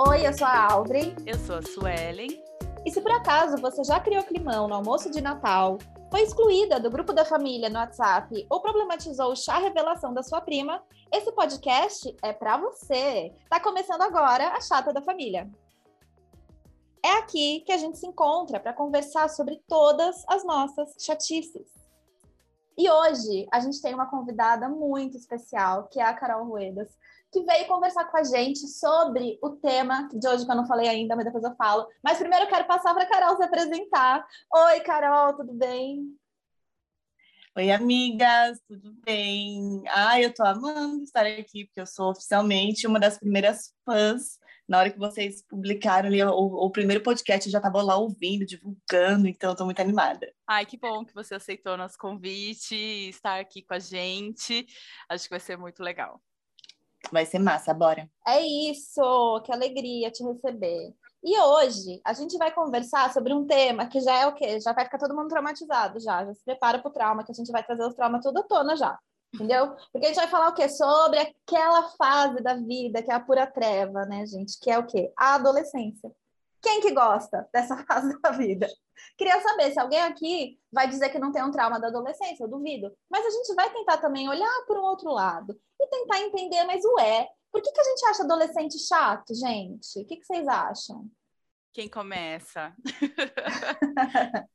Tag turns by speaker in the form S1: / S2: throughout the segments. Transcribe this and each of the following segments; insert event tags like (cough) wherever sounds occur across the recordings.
S1: Oi, eu sou a Audrey.
S2: Eu sou a Suelen.
S1: E se por acaso você já criou climão no almoço de Natal, foi excluída do grupo da família no WhatsApp ou problematizou o chá revelação da sua prima, esse podcast é para você. Tá começando agora a Chata da Família. É aqui que a gente se encontra para conversar sobre todas as nossas chatices. E hoje a gente tem uma convidada muito especial, que é a Carol Ruedas, que veio conversar com a gente sobre o tema de hoje, que eu não falei ainda, mas depois eu falo. Mas primeiro eu quero passar para a Carol se apresentar. Oi, Carol, tudo bem?
S3: Oi, amigas, tudo bem? Ah, eu tô amando estar aqui, porque eu sou oficialmente uma das primeiras fãs. Na hora que vocês publicaram ali o, o primeiro podcast, eu já estava lá ouvindo, divulgando, então eu tô muito animada.
S2: Ai, que bom que você aceitou nosso convite, estar aqui com a gente. Acho que vai ser muito legal.
S3: Vai ser massa, bora.
S1: É isso, que alegria te receber. E hoje a gente vai conversar sobre um tema que já é o quê? Já vai ficar todo mundo traumatizado já. Já se prepara para o trauma, que a gente vai trazer os traumas tudo à tona já. Entendeu? Porque a gente vai falar o quê? Sobre aquela fase da vida que é a pura treva, né, gente? Que é o quê? A adolescência. Quem que gosta dessa (laughs) fase da vida? Queria saber se alguém aqui vai dizer que não tem um trauma da adolescência, eu duvido. Mas a gente vai tentar também olhar por um outro lado e tentar entender, mas ué, por que, que a gente acha adolescente chato, gente? O que, que vocês acham?
S2: Quem começa? (laughs)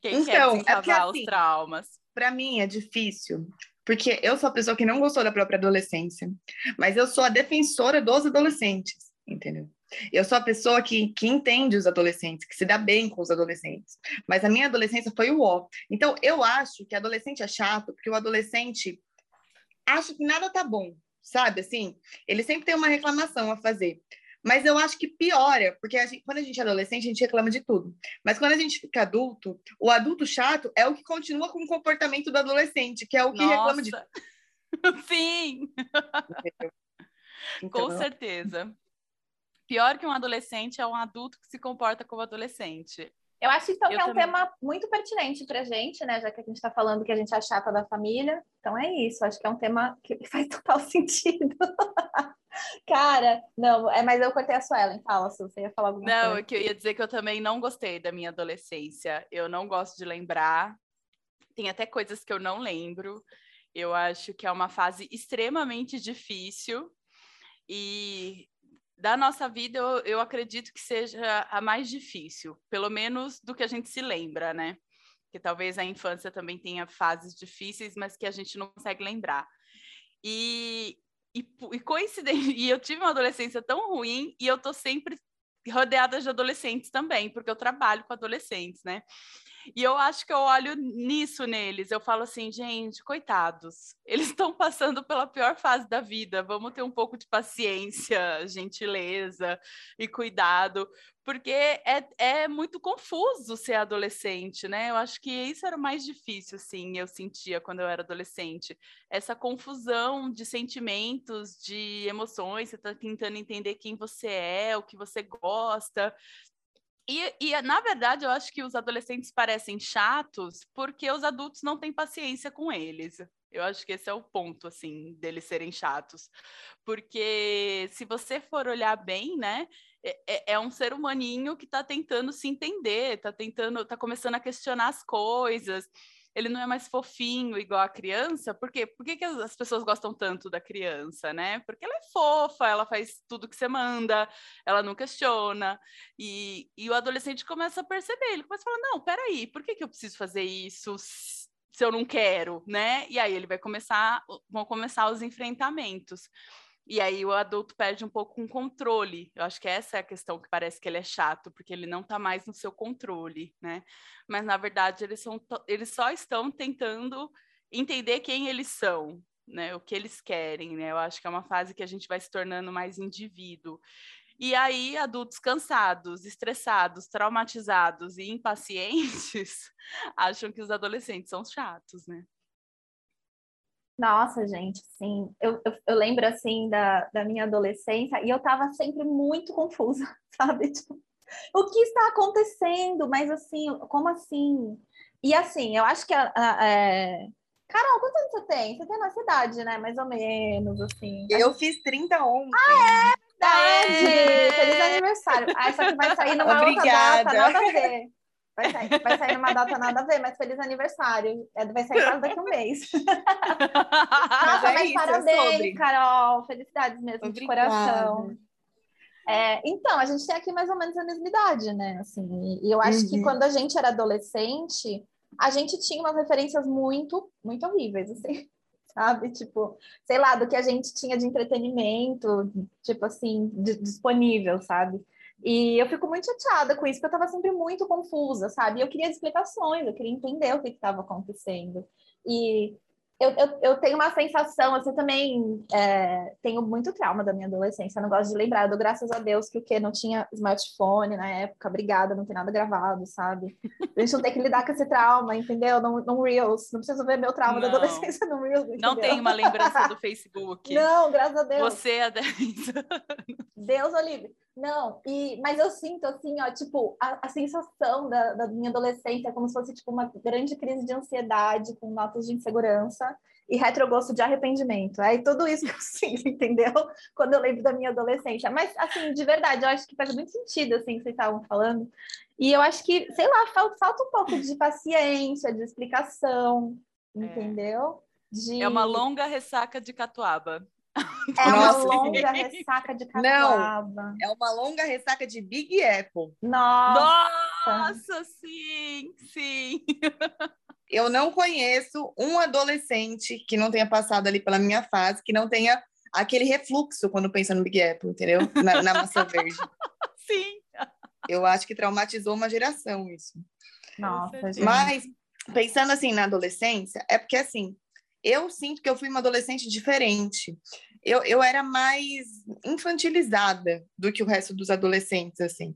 S2: Quem então, quer é assim, os traumas?
S3: Para mim é difícil, porque eu sou a pessoa que não gostou da própria adolescência, mas eu sou a defensora dos adolescentes, entendeu? Eu sou a pessoa que, que entende os adolescentes, que se dá bem com os adolescentes. Mas a minha adolescência foi o ó. Então, eu acho que adolescente é chato, porque o adolescente acha que nada tá bom, sabe? Assim, ele sempre tem uma reclamação a fazer. Mas eu acho que piora, porque a gente, quando a gente é adolescente, a gente reclama de tudo. Mas quando a gente fica adulto, o adulto chato é o que continua com o comportamento do adolescente, que é o que
S2: Nossa.
S3: reclama de (laughs)
S2: Sim! Então, com certeza. Pior que um adolescente é um adulto que se comporta como adolescente.
S1: Eu acho então, que é um também. tema muito pertinente para a gente, né? Já que a gente está falando que a gente é a chata da família. Então é isso, acho que é um tema que (laughs) faz total sentido. (laughs) Cara, não, é, mas eu cortei a Suelen, fala se você ia falar alguma
S2: não,
S1: coisa. Não,
S2: é que eu ia dizer que eu também não gostei da minha adolescência. Eu não gosto de lembrar. Tem até coisas que eu não lembro. Eu acho que é uma fase extremamente difícil. E da nossa vida, eu, eu acredito que seja a mais difícil, pelo menos do que a gente se lembra, né? Que talvez a infância também tenha fases difíceis, mas que a gente não consegue lembrar. E, e, e coincidente, (laughs) e eu tive uma adolescência tão ruim e eu tô sempre rodeada de adolescentes também, porque eu trabalho com adolescentes, né? E eu acho que eu olho nisso neles. Eu falo assim, gente, coitados, (laughs) eles estão passando pela pior fase da vida. Vamos ter um pouco de paciência, gentileza e cuidado, porque é, é muito confuso ser adolescente, né? Eu acho que isso era o mais difícil, assim, eu sentia quando eu era adolescente. Essa confusão de sentimentos, de emoções, você está tentando entender quem você é, o que você gosta, e, e, na verdade, eu acho que os adolescentes parecem chatos porque os adultos não têm paciência com eles. Eu acho que esse é o ponto, assim, deles serem chatos. Porque se você for olhar bem, né, é, é, é um ser humaninho que está tentando se entender, está tentando, está começando a questionar as coisas ele não é mais fofinho igual a criança, por quê? Por que, que as pessoas gostam tanto da criança, né? Porque ela é fofa, ela faz tudo que você manda, ela não questiona, e, e o adolescente começa a perceber, ele começa a falar, não, peraí, por que, que eu preciso fazer isso se eu não quero, né? E aí ele vai começar, vão começar os enfrentamentos. E aí o adulto perde um pouco o controle. Eu acho que essa é a questão que parece que ele é chato, porque ele não está mais no seu controle, né? Mas na verdade eles, são, eles só estão tentando entender quem eles são, né? O que eles querem, né? Eu acho que é uma fase que a gente vai se tornando mais indivíduo. E aí, adultos cansados, estressados, traumatizados e impacientes (laughs) acham que os adolescentes são chatos, né?
S1: Nossa, gente, sim. Eu, eu, eu, lembro, assim, da, da minha adolescência e eu estava sempre muito confusa, (laughs) sabe? Tipo, o que está acontecendo? Mas, assim, como assim? E, assim, eu acho que a, a, é... Carol, quantos anos você tem? Você tem na cidade, né? Mais ou menos, assim.
S3: Eu fiz 30 ontem.
S1: Ah, é? Aê! Feliz aniversário! Ah, só que vai sair numa Obrigada. outra data, nada a ver. Vai sair, vai sair numa data nada a ver, mas feliz aniversário. É, vai sair quase daqui a um mês. Nossa, (laughs) mas, é isso, parabéns, é Carol. Felicidades mesmo, Obrigada. de coração. É, então, a gente tem aqui mais ou menos a mesma idade, né? Assim, e eu acho uhum. que quando a gente era adolescente, a gente tinha umas referências muito, muito horríveis, assim, (laughs) sabe? Tipo, sei lá, do que a gente tinha de entretenimento, tipo assim, disponível, sabe? E eu fico muito chateada com isso, porque eu estava sempre muito confusa, sabe? Eu queria explicações, eu queria entender o que estava acontecendo. E eu, eu, eu, tenho uma sensação, assim, também é, tenho muito trauma da minha adolescência, não gosto de lembrar, eu dou graças a Deus que o que não tinha smartphone na época, obrigada, não tem nada gravado, sabe? A gente não tem que lidar com esse trauma, entendeu? No, no Reels, não preciso ver meu trauma não. da adolescência no Reels, entendeu?
S2: Não tem uma lembrança do (laughs) Facebook.
S1: Não, graças a Deus.
S2: Você é 10
S1: Deus, Olivia. Não, e, mas eu sinto assim, ó, tipo, a, a sensação da, da, minha adolescência é como se fosse tipo uma grande crise de ansiedade com notas de insegurança e retrogosto de arrependimento. É tudo isso que eu (laughs) sinto, entendeu? Quando eu lembro da minha adolescência. Mas, assim, de verdade, eu acho que faz muito sentido, assim, que vocês estavam falando. E eu acho que, sei lá, falta, falta um pouco de paciência, de explicação, é. entendeu?
S2: De... É uma longa ressaca de catuaba. (laughs)
S1: É uma longa ressaca de catuaba.
S3: Não, é uma longa ressaca de Big Apple.
S1: Nossa!
S2: Nossa, sim, sim. (laughs)
S3: Eu não conheço um adolescente que não tenha passado ali pela minha fase, que não tenha aquele refluxo quando pensa no Big Apple, entendeu? Na, na maçã verde. (laughs)
S2: Sim.
S3: Eu acho que traumatizou uma geração isso.
S1: Nossa, gente.
S3: Mas, pensando assim na adolescência, é porque assim, eu sinto que eu fui uma adolescente diferente. Eu, eu era mais infantilizada do que o resto dos adolescentes, assim.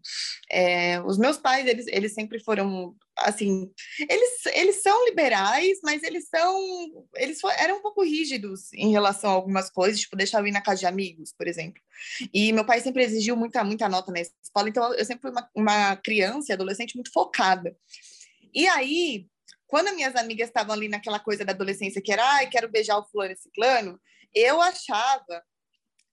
S3: É, os meus pais, eles, eles sempre foram, assim, eles, eles são liberais, mas eles são, eles eram um pouco rígidos em relação a algumas coisas, tipo, deixar eu ir na casa de amigos, por exemplo. E meu pai sempre exigiu muita, muita nota na escola, então eu sempre fui uma, uma criança adolescente muito focada. E aí, quando minhas amigas estavam ali naquela coisa da adolescência que era, ai, quero beijar o fulano ciclano, eu achava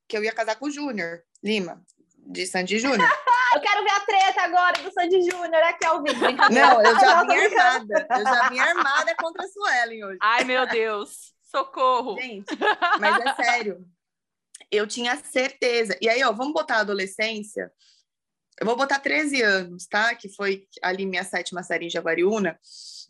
S3: que eu ia casar com o Júnior Lima, de Sandy Júnior. (laughs)
S1: eu quero ver a treta agora do Sandy Júnior aqui ao vivo.
S3: Não, eu já vim armada. Eu já vim armada contra a Suelen hoje.
S2: Ai, meu Deus. Socorro.
S3: Gente, mas é sério. Eu tinha certeza. E aí, ó, vamos botar a adolescência. Eu vou botar 13 anos, tá? Que foi ali minha sétima série em Jaguariúna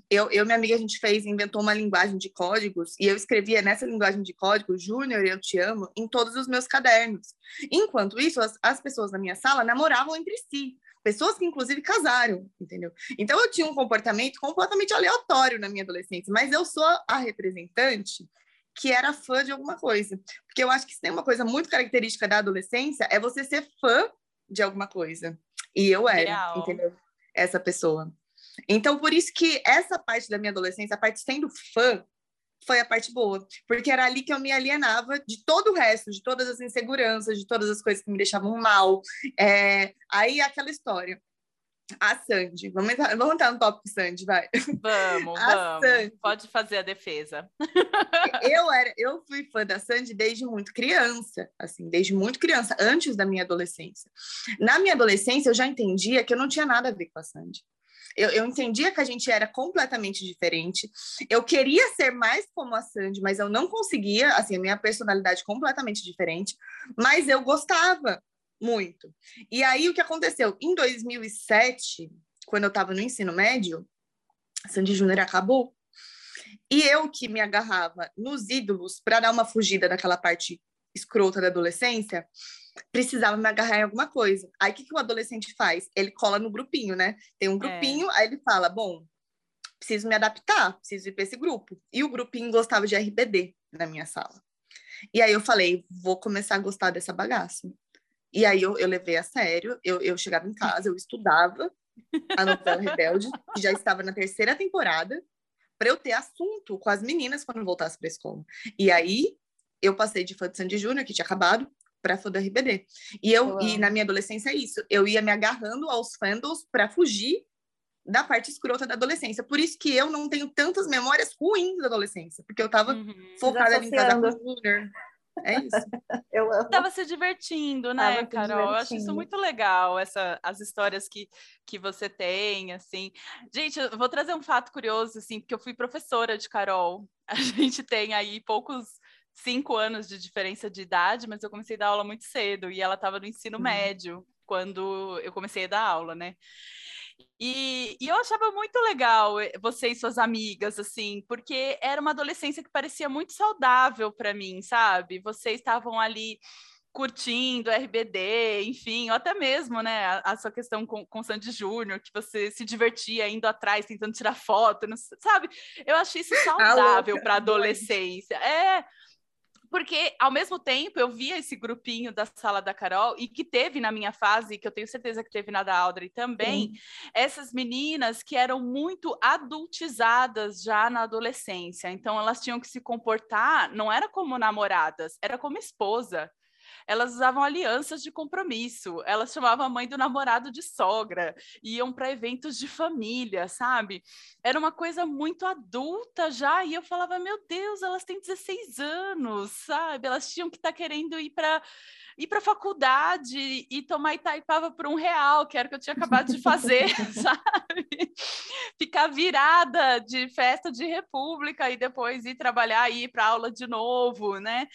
S3: eu, eu minha amiga, a gente fez, inventou uma linguagem de códigos, e eu escrevia nessa linguagem de código, Júnior, eu te amo, em todos os meus cadernos. Enquanto isso, as, as pessoas na minha sala namoravam entre si. Pessoas que, inclusive, casaram, entendeu? Então, eu tinha um comportamento completamente aleatório na minha adolescência, mas eu sou a representante que era fã de alguma coisa. Porque eu acho que se tem uma coisa muito característica da adolescência, é você ser fã de alguma coisa. E eu era, Real. entendeu? Essa pessoa. Então, por isso que essa parte da minha adolescência, a parte sendo fã, foi a parte boa, porque era ali que eu me alienava de todo o resto, de todas as inseguranças, de todas as coisas que me deixavam mal. É... Aí aquela história. A Sandy, vamos entrar, vamos entrar no tópico Sandy, vai.
S2: Vamos, a vamos. Sandy. Pode fazer a defesa.
S3: eu era, eu fui fã da Sandy desde muito criança, assim, desde muito criança, antes da minha adolescência. Na minha adolescência, eu já entendia que eu não tinha nada a ver com a Sandy. Eu, eu entendia que a gente era completamente diferente. Eu queria ser mais como a Sandy, mas eu não conseguia, assim, a minha personalidade completamente diferente, mas eu gostava muito. E aí o que aconteceu? Em 2007, quando eu estava no ensino médio, Sandy Júnior acabou. E eu que me agarrava nos ídolos para dar uma fugida daquela parte escrota da adolescência, precisava me agarrar em alguma coisa. Aí o que, que o adolescente faz? Ele cola no grupinho, né? Tem um é. grupinho, é. aí ele fala: bom, preciso me adaptar, preciso ir para esse grupo. E o grupinho gostava de RBD na minha sala. E aí eu falei: vou começar a gostar dessa bagaça. E aí eu, eu levei a sério, eu, eu chegava em casa, eu estudava a novela Rebelde, que já estava na terceira temporada, para eu ter assunto com as meninas quando voltasse para a escola. E aí eu passei de fã de Sandy Júnior, que tinha acabado, para fã do RBD. E eu, e na minha adolescência é isso. Eu ia me agarrando aos fandoms para fugir da parte escrota da adolescência. Por isso que eu não tenho tantas memórias ruins da adolescência, porque eu estava uhum. focada em casar com o Junior. É isso. (laughs)
S1: Eu amo.
S2: Tava se divertindo, né,
S1: Tava
S2: Carol? Eu acho isso
S1: divertindo.
S2: muito legal, essa, as histórias que, que você tem, assim. Gente, eu vou trazer um fato curioso, assim, porque eu fui professora de Carol. A (laughs) gente tem aí poucos cinco anos de diferença de idade, mas eu comecei a dar aula muito cedo e ela estava no ensino
S3: Uhum.
S2: médio quando eu comecei a dar aula, né? E, e eu achava muito legal eh, você e suas amigas, assim, porque era uma adolescência que parecia muito saudável para mim, sabe? Vocês estavam ali curtindo RBD, enfim, ou até mesmo, né, a, a sua questão com, com Sandy Júnior, que você se divertia indo atrás, tentando tirar foto, não sabe? Eu acho isso (laughs) saudável para adolescência. É, porque ao mesmo tempo eu via esse grupinho da sala da Carol e que teve na minha fase, que eu tenho certeza que teve na da Audrey também, essas meninas que eram muito adultizadas já na adolescência. Então elas tinham que se comportar, não era como namoradas, era como esposa. Elas usavam alianças de compromisso, elas chamavam a mãe do namorado de sogra, iam para eventos de família, sabe? Era uma coisa muito adulta já, e eu falava, meu Deus, elas têm 16 anos, sabe? Elas tinham que estar querendo ir para ir para faculdade e tomar Itaipava por um real, que era o que eu tinha acabado de fazer, (laughs) (laughs) sabe? Ficar virada de festa de república e depois ir trabalhar e ir para aula de novo, né?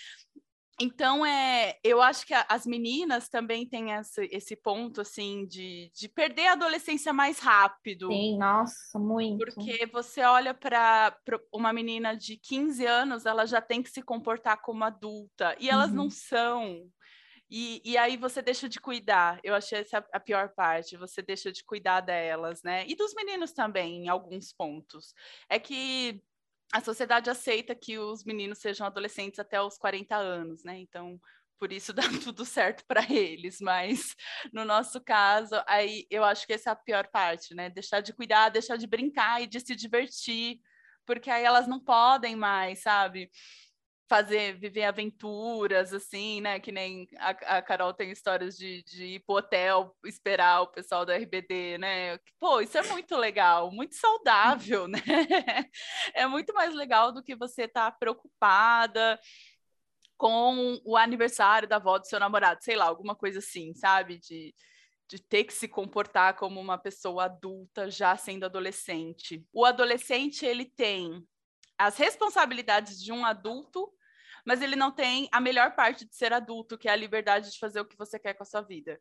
S2: Então, é, eu acho que a- as meninas também têm esse, esse ponto, assim, de, de perder a adolescência mais rápido.
S1: Sim, nossa, muito.
S2: Porque você olha para uma menina de 15 anos, ela já tem que se comportar como adulta, e elas não
S3: Uhum.
S2: são. E, e aí você deixa de cuidar. Eu achei essa a pior parte, você deixa de cuidar delas, né? E dos meninos também, em alguns pontos. É que a sociedade aceita que os meninos sejam adolescentes até os 40 anos, né? Então, por isso (laughs) dá tudo certo para eles, mas no nosso caso, aí eu acho que essa é a pior parte, né? Deixar de cuidar, deixar de brincar e de se divertir, porque aí elas não podem mais, sabe? Fazer, viver aventuras, assim, né? Que nem a, a Carol tem histórias de, de ir pro hotel, esperar o pessoal da RBD, né? Pô, isso é muito legal, muito saudável, né? (laughs) É muito mais legal do que você estar tá preocupada com o aniversário da avó do seu namorado, sei lá, alguma coisa assim, sabe? De, de ter que se comportar como uma pessoa adulta já sendo adolescente. O adolescente, ele tem as responsabilidades de um adulto, mas ele não tem a melhor parte de ser adulto, que é a liberdade de fazer o que você quer com a sua vida.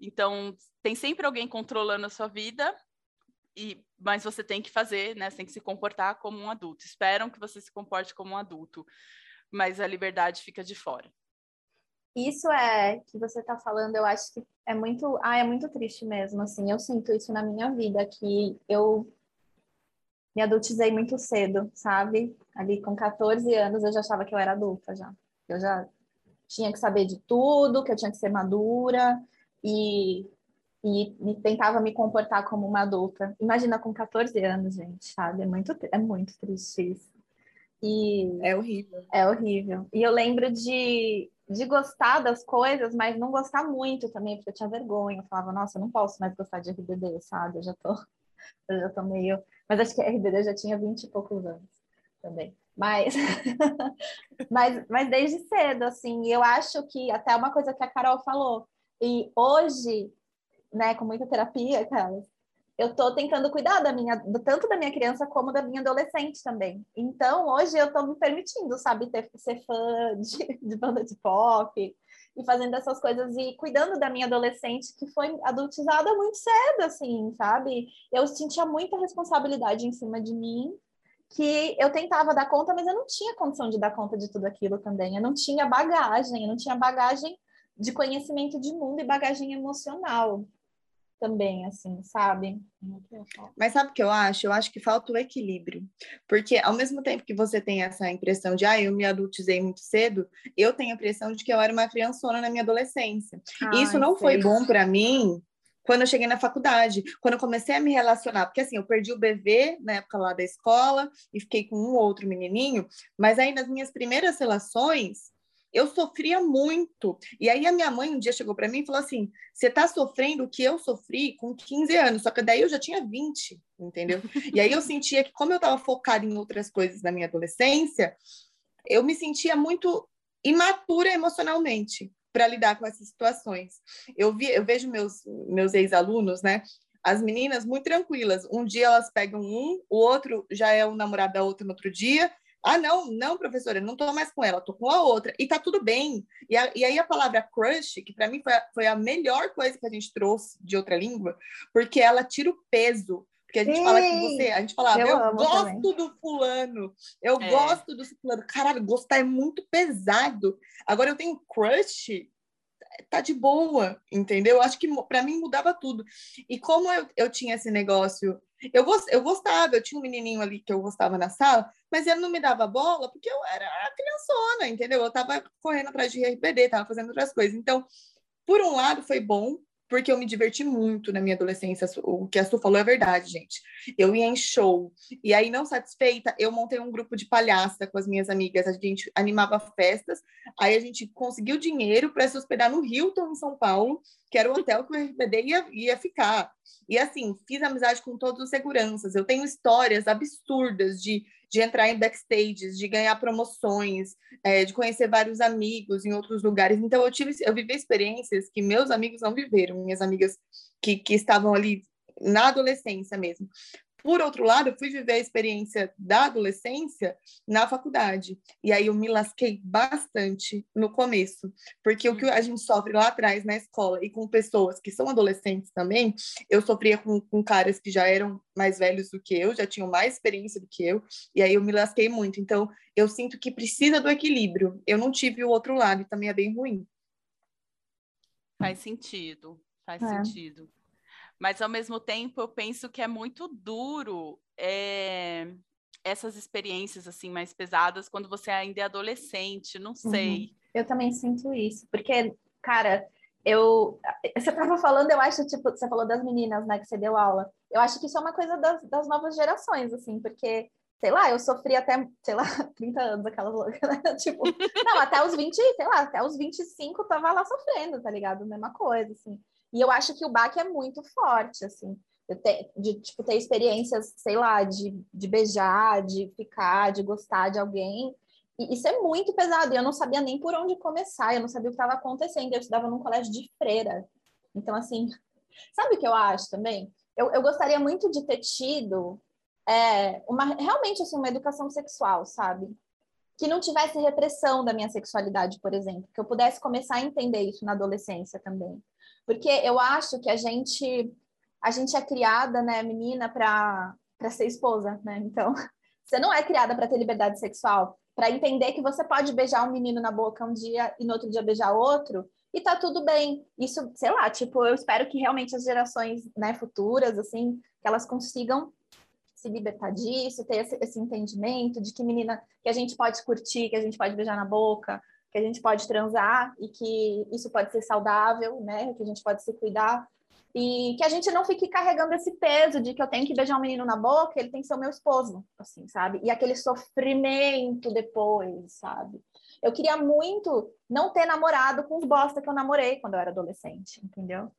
S2: Então, tem sempre alguém controlando a sua vida, e, mas você tem que fazer, né? Você tem que se comportar como um adulto. Esperam que você se comporte como um adulto, mas a liberdade fica de fora.
S1: Isso é que você está falando, eu acho que é muito, ah, é muito triste mesmo, assim, eu sinto isso na minha vida, que eu me adultizei muito cedo, sabe? Ali com 14 anos eu já achava que eu era adulta já. Eu já tinha que saber de tudo, que eu tinha que ser madura e, e, e tentava me comportar como uma adulta. Imagina com 14 anos, gente, sabe? É muito, é muito triste isso. E
S3: É horrível.
S1: é horrível. E eu lembro de, de gostar das coisas, mas não gostar muito também, porque eu tinha vergonha. Eu falava, nossa, eu não posso mais gostar de RBD, sabe? Eu já tô, (laughs) eu já tô meio. Mas acho que a RBD já tinha 20 e poucos anos também. Mas, (laughs) mas, mas desde cedo, assim, eu acho que até uma coisa que a Carol falou, e hoje, né, com muita terapia, cara, eu tô tentando cuidar da minha, do- tanto da minha criança como da minha adolescente também. Então, hoje eu tô me permitindo, sabe, ter, ser fã de, de banda de pop e fazendo essas coisas e cuidando da minha adolescente que foi adultizada muito cedo, assim, sabe? Eu sentia muita responsabilidade em cima de mim que eu tentava dar conta, mas eu não tinha condição de dar conta de tudo aquilo também. Eu não tinha bagagem, eu não tinha bagagem de conhecimento de mundo e bagagem emocional também, assim, sabe?
S3: Mas sabe o que eu acho? Eu acho que falta o equilíbrio. Porque ao mesmo tempo que você tem essa impressão de, ah, eu me adultizei muito cedo, eu tenho a impressão de que eu era uma criançona na minha adolescência. E isso não foi bom para mim quando eu cheguei na faculdade, quando eu comecei a me relacionar, porque assim, eu perdi o bebê na época lá da escola e fiquei com um ou outro menininho, mas aí nas minhas primeiras relações, eu sofria muito. E aí a minha mãe um dia chegou para mim e falou assim: "Você tá sofrendo o que eu sofri com 15 anos, só que daí eu já tinha 20", entendeu? E aí eu sentia que como eu estava focada em outras coisas na minha adolescência, eu me sentia muito imatura emocionalmente para lidar com essas situações. Eu, vi, eu vejo meus, meus ex-alunos, né? As meninas muito tranquilas. Um dia elas pegam um, o outro já é o namorado da outra no outro dia. Ah, não, não, professora, não tô mais com ela, tô com a outra. E tá tudo bem. E, a, e aí a palavra crush, que para mim foi a, foi a melhor coisa que a gente trouxe de outra língua, porque ela tira o peso porque a gente Sim. fala que você, a gente falava, eu, eu gosto também. do fulano, eu é. gosto do fulano. Caralho, gostar é muito pesado. Agora eu tenho crush, tá de boa, entendeu? Acho que para mim mudava tudo. E como eu, eu tinha esse negócio, eu, gost, eu gostava, eu tinha um menininho ali que eu gostava na sala, mas ele não me dava bola porque eu era criançona, entendeu? Eu tava correndo atrás de RPD, tava fazendo outras coisas. Então, por um lado foi bom, porque eu me diverti muito na minha adolescência. O que a Su falou é verdade, gente. Eu ia em show. E aí, não satisfeita, eu montei um grupo de palhaça com as minhas amigas. A gente animava festas. Aí a gente conseguiu dinheiro para se hospedar no Hilton, em São Paulo, que era o hotel que o RBD ia, ia ficar. E assim, fiz amizade com todos os seguranças. Eu tenho histórias absurdas de de entrar em backstages, de ganhar promoções, é, de conhecer vários amigos em outros lugares. Então, eu tive, eu vivi experiências que meus amigos não viveram, minhas amigas que, que estavam ali na adolescência mesmo. Por outro lado, eu fui viver a experiência da adolescência na faculdade. E aí eu me lasquei bastante no começo, porque o que a gente sofre lá atrás na escola e com pessoas que são adolescentes também, eu sofria com, com caras que já eram mais velhos do que eu, já tinham mais experiência do que eu, e aí eu me lasquei muito. Então, eu sinto que precisa do equilíbrio. Eu não tive o outro lado e também é bem ruim.
S2: Faz sentido, faz é. sentido. Mas, ao mesmo tempo, eu penso que é muito duro é, essas experiências assim mais pesadas quando você ainda é adolescente, não uhum. sei. Uhum.
S1: Eu também sinto isso, porque, cara, eu. Você estava falando, eu acho, tipo, você falou das meninas, né, que você deu aula. Eu acho que isso é uma coisa das, das novas gerações, assim, porque sei lá, eu sofri até, sei lá, (laughs) 30 anos aquelas loucas, né? (laughs) tipo, não, até os 20, sei lá, até os 25 tava lá sofrendo, tá ligado? Mesma coisa, assim. E eu acho que o baque é muito forte, assim. Ter, de tipo, ter experiências, sei lá, de, de beijar, de ficar, de gostar de alguém. E isso é muito pesado. E eu não sabia nem por onde começar, eu não sabia o que estava acontecendo. Eu estudava num colégio de freira. Então, assim, (laughs) sabe o que eu acho também? Eu, eu gostaria muito de ter tido é, uma, realmente assim, uma educação sexual, sabe? Que não tivesse repressão da minha sexualidade, por exemplo. Que eu pudesse começar a entender isso na adolescência também. Porque eu acho que a gente a gente é criada, né, menina, para para ser esposa, né? Então, (laughs) você não é criada para ter liberdade sexual, para entender que você pode beijar um menino na boca um dia e no outro dia beijar outro e tá tudo bem. Isso, sei lá, tipo, eu espero que realmente as gerações, né, futuras assim, que elas consigam se libertar disso, ter esse, esse entendimento de que menina que a gente pode curtir, que a gente pode beijar na boca, que a gente pode transar e que isso pode ser saudável, né? Que a gente pode se cuidar e que a gente não fique carregando esse peso de que eu tenho que beijar um menino na boca, ele tem que ser o meu esposo, assim, sabe? E aquele sofrimento depois, sabe? Eu queria muito não ter namorado com os bosta que eu namorei quando eu era adolescente, entendeu?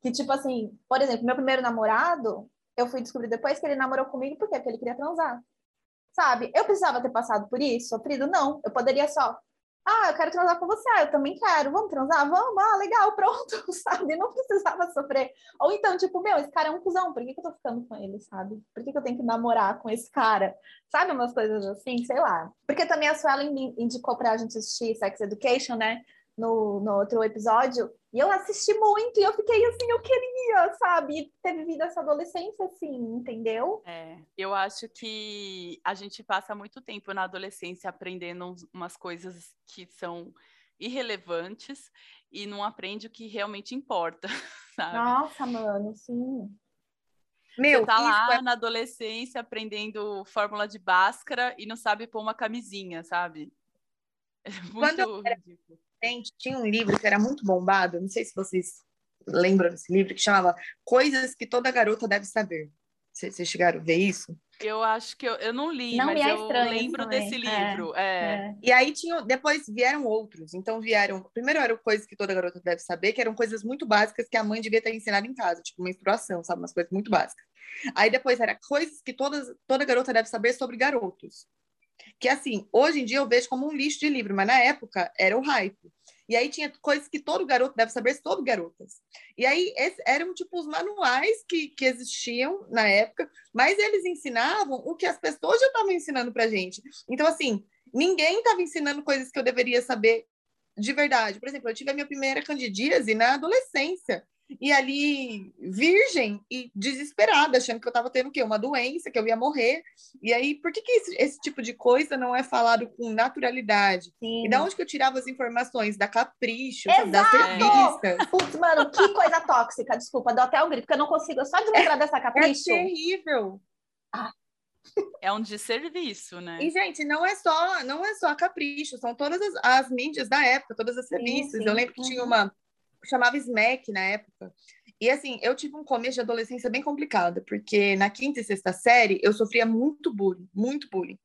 S1: Que tipo assim, por exemplo, meu primeiro namorado, eu fui descobrir depois que ele namorou comigo? Porque ele queria transar. Sabe? Eu precisava ter passado por isso, sofrido? Não. Eu poderia só ah, eu quero transar com você, ah, eu também quero. Vamos transar? Vamos, ah, legal, (laughs) pronto, sabe? Não precisava sofrer. Ou então, tipo, meu, esse cara é um cuzão, por que, que eu tô ficando com ele, sabe? Por que, que eu tenho que namorar com esse cara? Sabe umas coisas assim, sei lá. Porque também a Suelen indicou pra gente assistir Sex Education, né? no, no outro episódio, e eu assisti muito, e eu fiquei assim, eu queria, sabe, ter vivido essa adolescência assim, entendeu?
S2: É, eu acho que a gente passa muito tempo na adolescência aprendendo umas coisas que são irrelevantes e não aprende o que realmente importa, (laughs) sabe?
S1: Nossa, mano, sim.
S2: Meu, Você tá lá é... na adolescência aprendendo fórmula de Bhaskara e não sabe pôr uma camisinha, sabe? (laughs)
S3: É muito Quando eu era tinha um livro que era muito bombado, não sei se vocês lembram desse livro, que chamava Coisas que Toda Garota Deve Saber. Vocês chegaram a ver isso?
S2: Eu acho que eu, eu não li, não mas é eu lembro desse livro. É, é.
S3: É. E aí tinha, depois vieram outros. Então vieram. Primeiro eram coisas que toda garota deve saber, que eram coisas muito básicas que a mãe devia ter ensinado em casa, tipo menstruação, sabe? Umas coisas muito básicas. Aí depois era coisas que todas, toda garota deve saber sobre garotos. Que assim, hoje em dia eu vejo como um lixo de livro, mas na época era o hype. E aí tinha coisas que todo garoto deve saber, todo garotas. E aí esse, eram tipo os manuais que, que existiam na época, mas eles ensinavam o que as pessoas já estavam ensinando pra gente. Então, assim, ninguém estava ensinando coisas que eu deveria saber de verdade. Por exemplo, eu tive a minha primeira candidíase na adolescência e ali virgem e desesperada, achando que eu estava tendo o quê? Uma doença, que eu ia morrer. E aí, por que, que esse, esse tipo de coisa não é falado com naturalidade? Sim. E da onde que eu tirava as informações? Da capricho, sabe? das revistas.
S1: Putz, mano, que coisa tóxica, desculpa, dou até um grito, porque eu não consigo, só de lembrar é, dessa capricho.
S3: É terrível.
S2: Ah. É um desserviço, né?
S3: E, gente, não é só, não é só capricho, são todas as, as mídias da época, todas as sim. Eu lembro que uhum. tinha uma chamava Smack na época. E assim, eu tive um começo de adolescência bem complicado, porque na quinta e sexta série eu sofria muito bullying, muito bullying.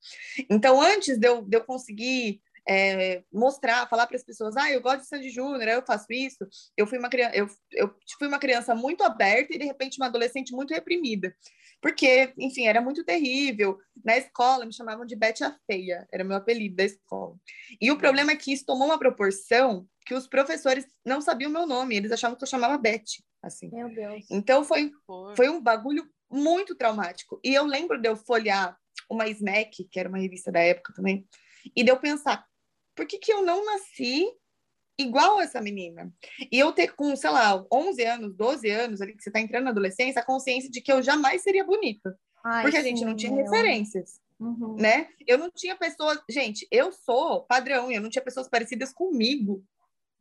S3: Então, antes de eu, de eu conseguir é, mostrar, falar para as pessoas, ah, eu gosto de Sandy Júnior, eu faço isso. Eu fui uma criança, eu, eu fui uma criança muito aberta e de repente uma adolescente muito reprimida, porque, enfim, era muito terrível. Na escola me chamavam de Bete a Feia, era meu apelido da escola. E o problema é que isso tomou uma proporção que os professores não sabiam meu nome, eles achavam que eu chamava Beth, assim.
S1: Meu Deus.
S3: Então foi, foi um bagulho muito traumático. E eu lembro de eu folhear uma Smack, que era uma revista da época também, e de eu pensar, por que, que eu não nasci igual essa menina? E eu ter com, sei lá, 11 anos, 12 anos, ali que você tá entrando na adolescência, a consciência de que eu jamais seria bonita. Ai, porque a gente não tinha meu. referências. Uhum. Né? Eu não tinha pessoas. Gente, eu sou padrão, eu não tinha pessoas parecidas comigo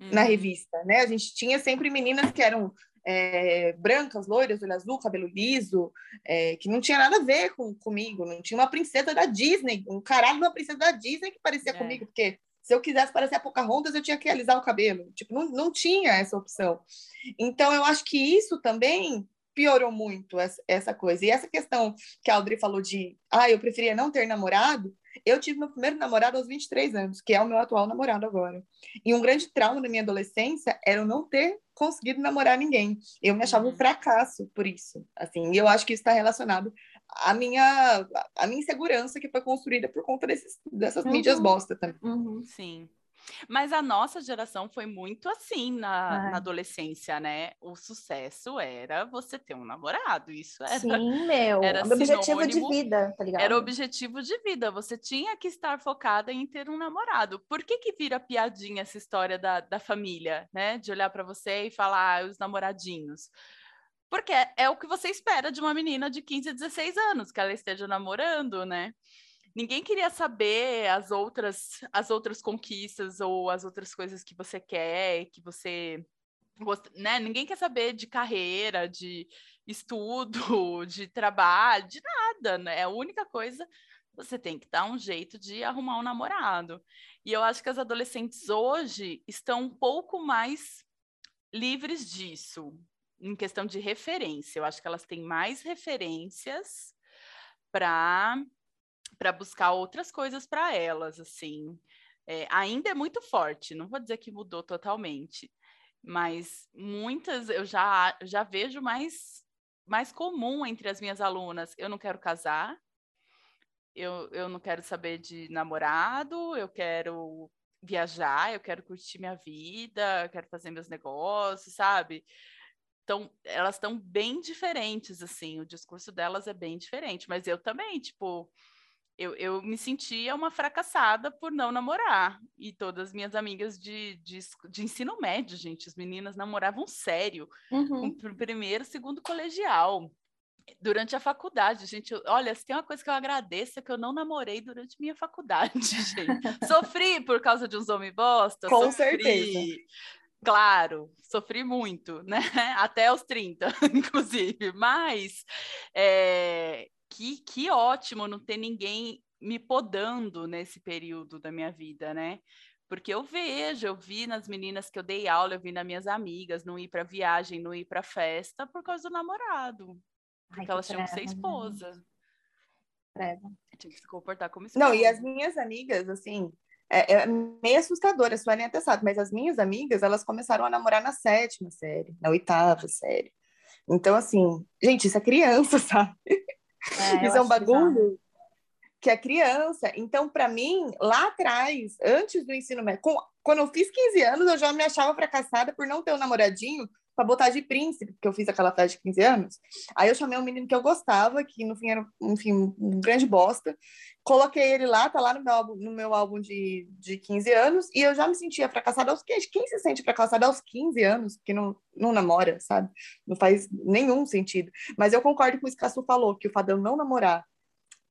S3: uhum. na revista, né? A gente tinha sempre meninas que eram é, brancas, loiras, olho azul, cabelo liso, é, que não tinha nada a ver com, comigo. Não tinha uma princesa da Disney, um caralho de uma princesa da Disney que parecia é. comigo, porque se eu quisesse parecer a Pocahontas, eu tinha que alisar o cabelo. Tipo, não, não tinha essa opção. Então, eu acho que isso também piorou muito essa, essa coisa. E essa questão que a Audrey falou de, ah, eu preferia não ter namorado, eu tive meu primeiro namorado aos 23 anos, que é o meu atual namorado agora. E um grande trauma da minha adolescência era eu não ter conseguido namorar ninguém. Eu me achava um uhum. fracasso por isso. Assim, e eu acho que isso está relacionado à minha, à minha insegurança que foi construída por conta desses, dessas uhum. mídias bosta também.
S2: Uhum. Sim. Mas a nossa geração foi muito assim na, na, adolescência, né? O sucesso era você ter um namorado. Isso era.
S1: Sim, meu. Era objetivo de vida, tá ligado?
S2: Era objetivo de vida. Você tinha que estar focada em ter um namorado. Por que, que vira piadinha essa história da, da família, né? De olhar para você e falar ah, os namoradinhos. Porque é, é o que você espera de uma menina de 15, 16 anos, que ela esteja namorando, né? Ninguém queria saber as outras as outras conquistas ou as outras coisas que você quer, que você né? Ninguém quer saber de carreira, de estudo, (laughs) de trabalho, de nada, né? É a única coisa você tem que dar um jeito de arrumar um namorado. E eu acho que as adolescentes hoje estão um pouco mais livres disso, em questão de referência. Eu acho que elas têm mais referências para para buscar outras coisas para elas, assim. É, ainda é muito forte, não vou dizer que mudou totalmente, mas muitas eu já, já vejo mais, mais comum entre as minhas alunas. Eu não quero casar, eu, eu não quero saber de namorado, eu quero viajar, eu quero curtir minha vida, eu quero fazer meus negócios, sabe? Então, elas estão bem diferentes, assim, o discurso delas é bem diferente, mas eu também, tipo, eu, eu me sentia uma fracassada por não namorar. E todas as minhas amigas de, de, de ensino médio, gente, as meninas namoravam sério, uhum. com primeiro, segundo colegial. Durante a faculdade, gente, olha, se tem uma coisa que eu agradeço é que eu não namorei durante minha faculdade, (laughs) gente. Sofri por causa de uns homens bosta.
S3: Com
S2: sofri.
S3: certeza.
S2: Claro, sofri muito, né? (laughs) Até os 30, (laughs) inclusive. Mas é, que, que ótimo não ter ninguém me podando nesse período da minha vida, né? Porque eu vejo, eu vi nas meninas que eu dei aula, eu vi nas minhas amigas não ir para viagem, não ir para festa por causa do namorado. Porque Ai, elas tinham que ser esposa.
S1: Treva.
S2: Tinha que se comportar como esposa.
S3: Não, e as minhas amigas, assim, é, é meio assustador, a Suelen até sabe, mas as minhas amigas, elas começaram a namorar na sétima série, na oitava série. Então, assim, gente, isso é criança, (laughs) sabe? É, Isso é um bagulho que é criança. Então, para mim, lá atrás, antes do ensino médio, com, quando eu fiz 15 anos, eu já me achava fracassada por não ter um namoradinho para botar de príncipe, porque eu fiz aquela festa de 15 anos. Aí eu chamei um menino que eu gostava, que no fim era enfim, um grande bosta. Coloquei ele lá, tá lá no meu álbum, no meu álbum de, de 15 anos, e eu já me sentia fracassada aos 15. Quem se sente fracassada aos 15 anos, que não, não namora, sabe? Não faz nenhum sentido. Mas eu concordo com o que o falou, que o eu não namorar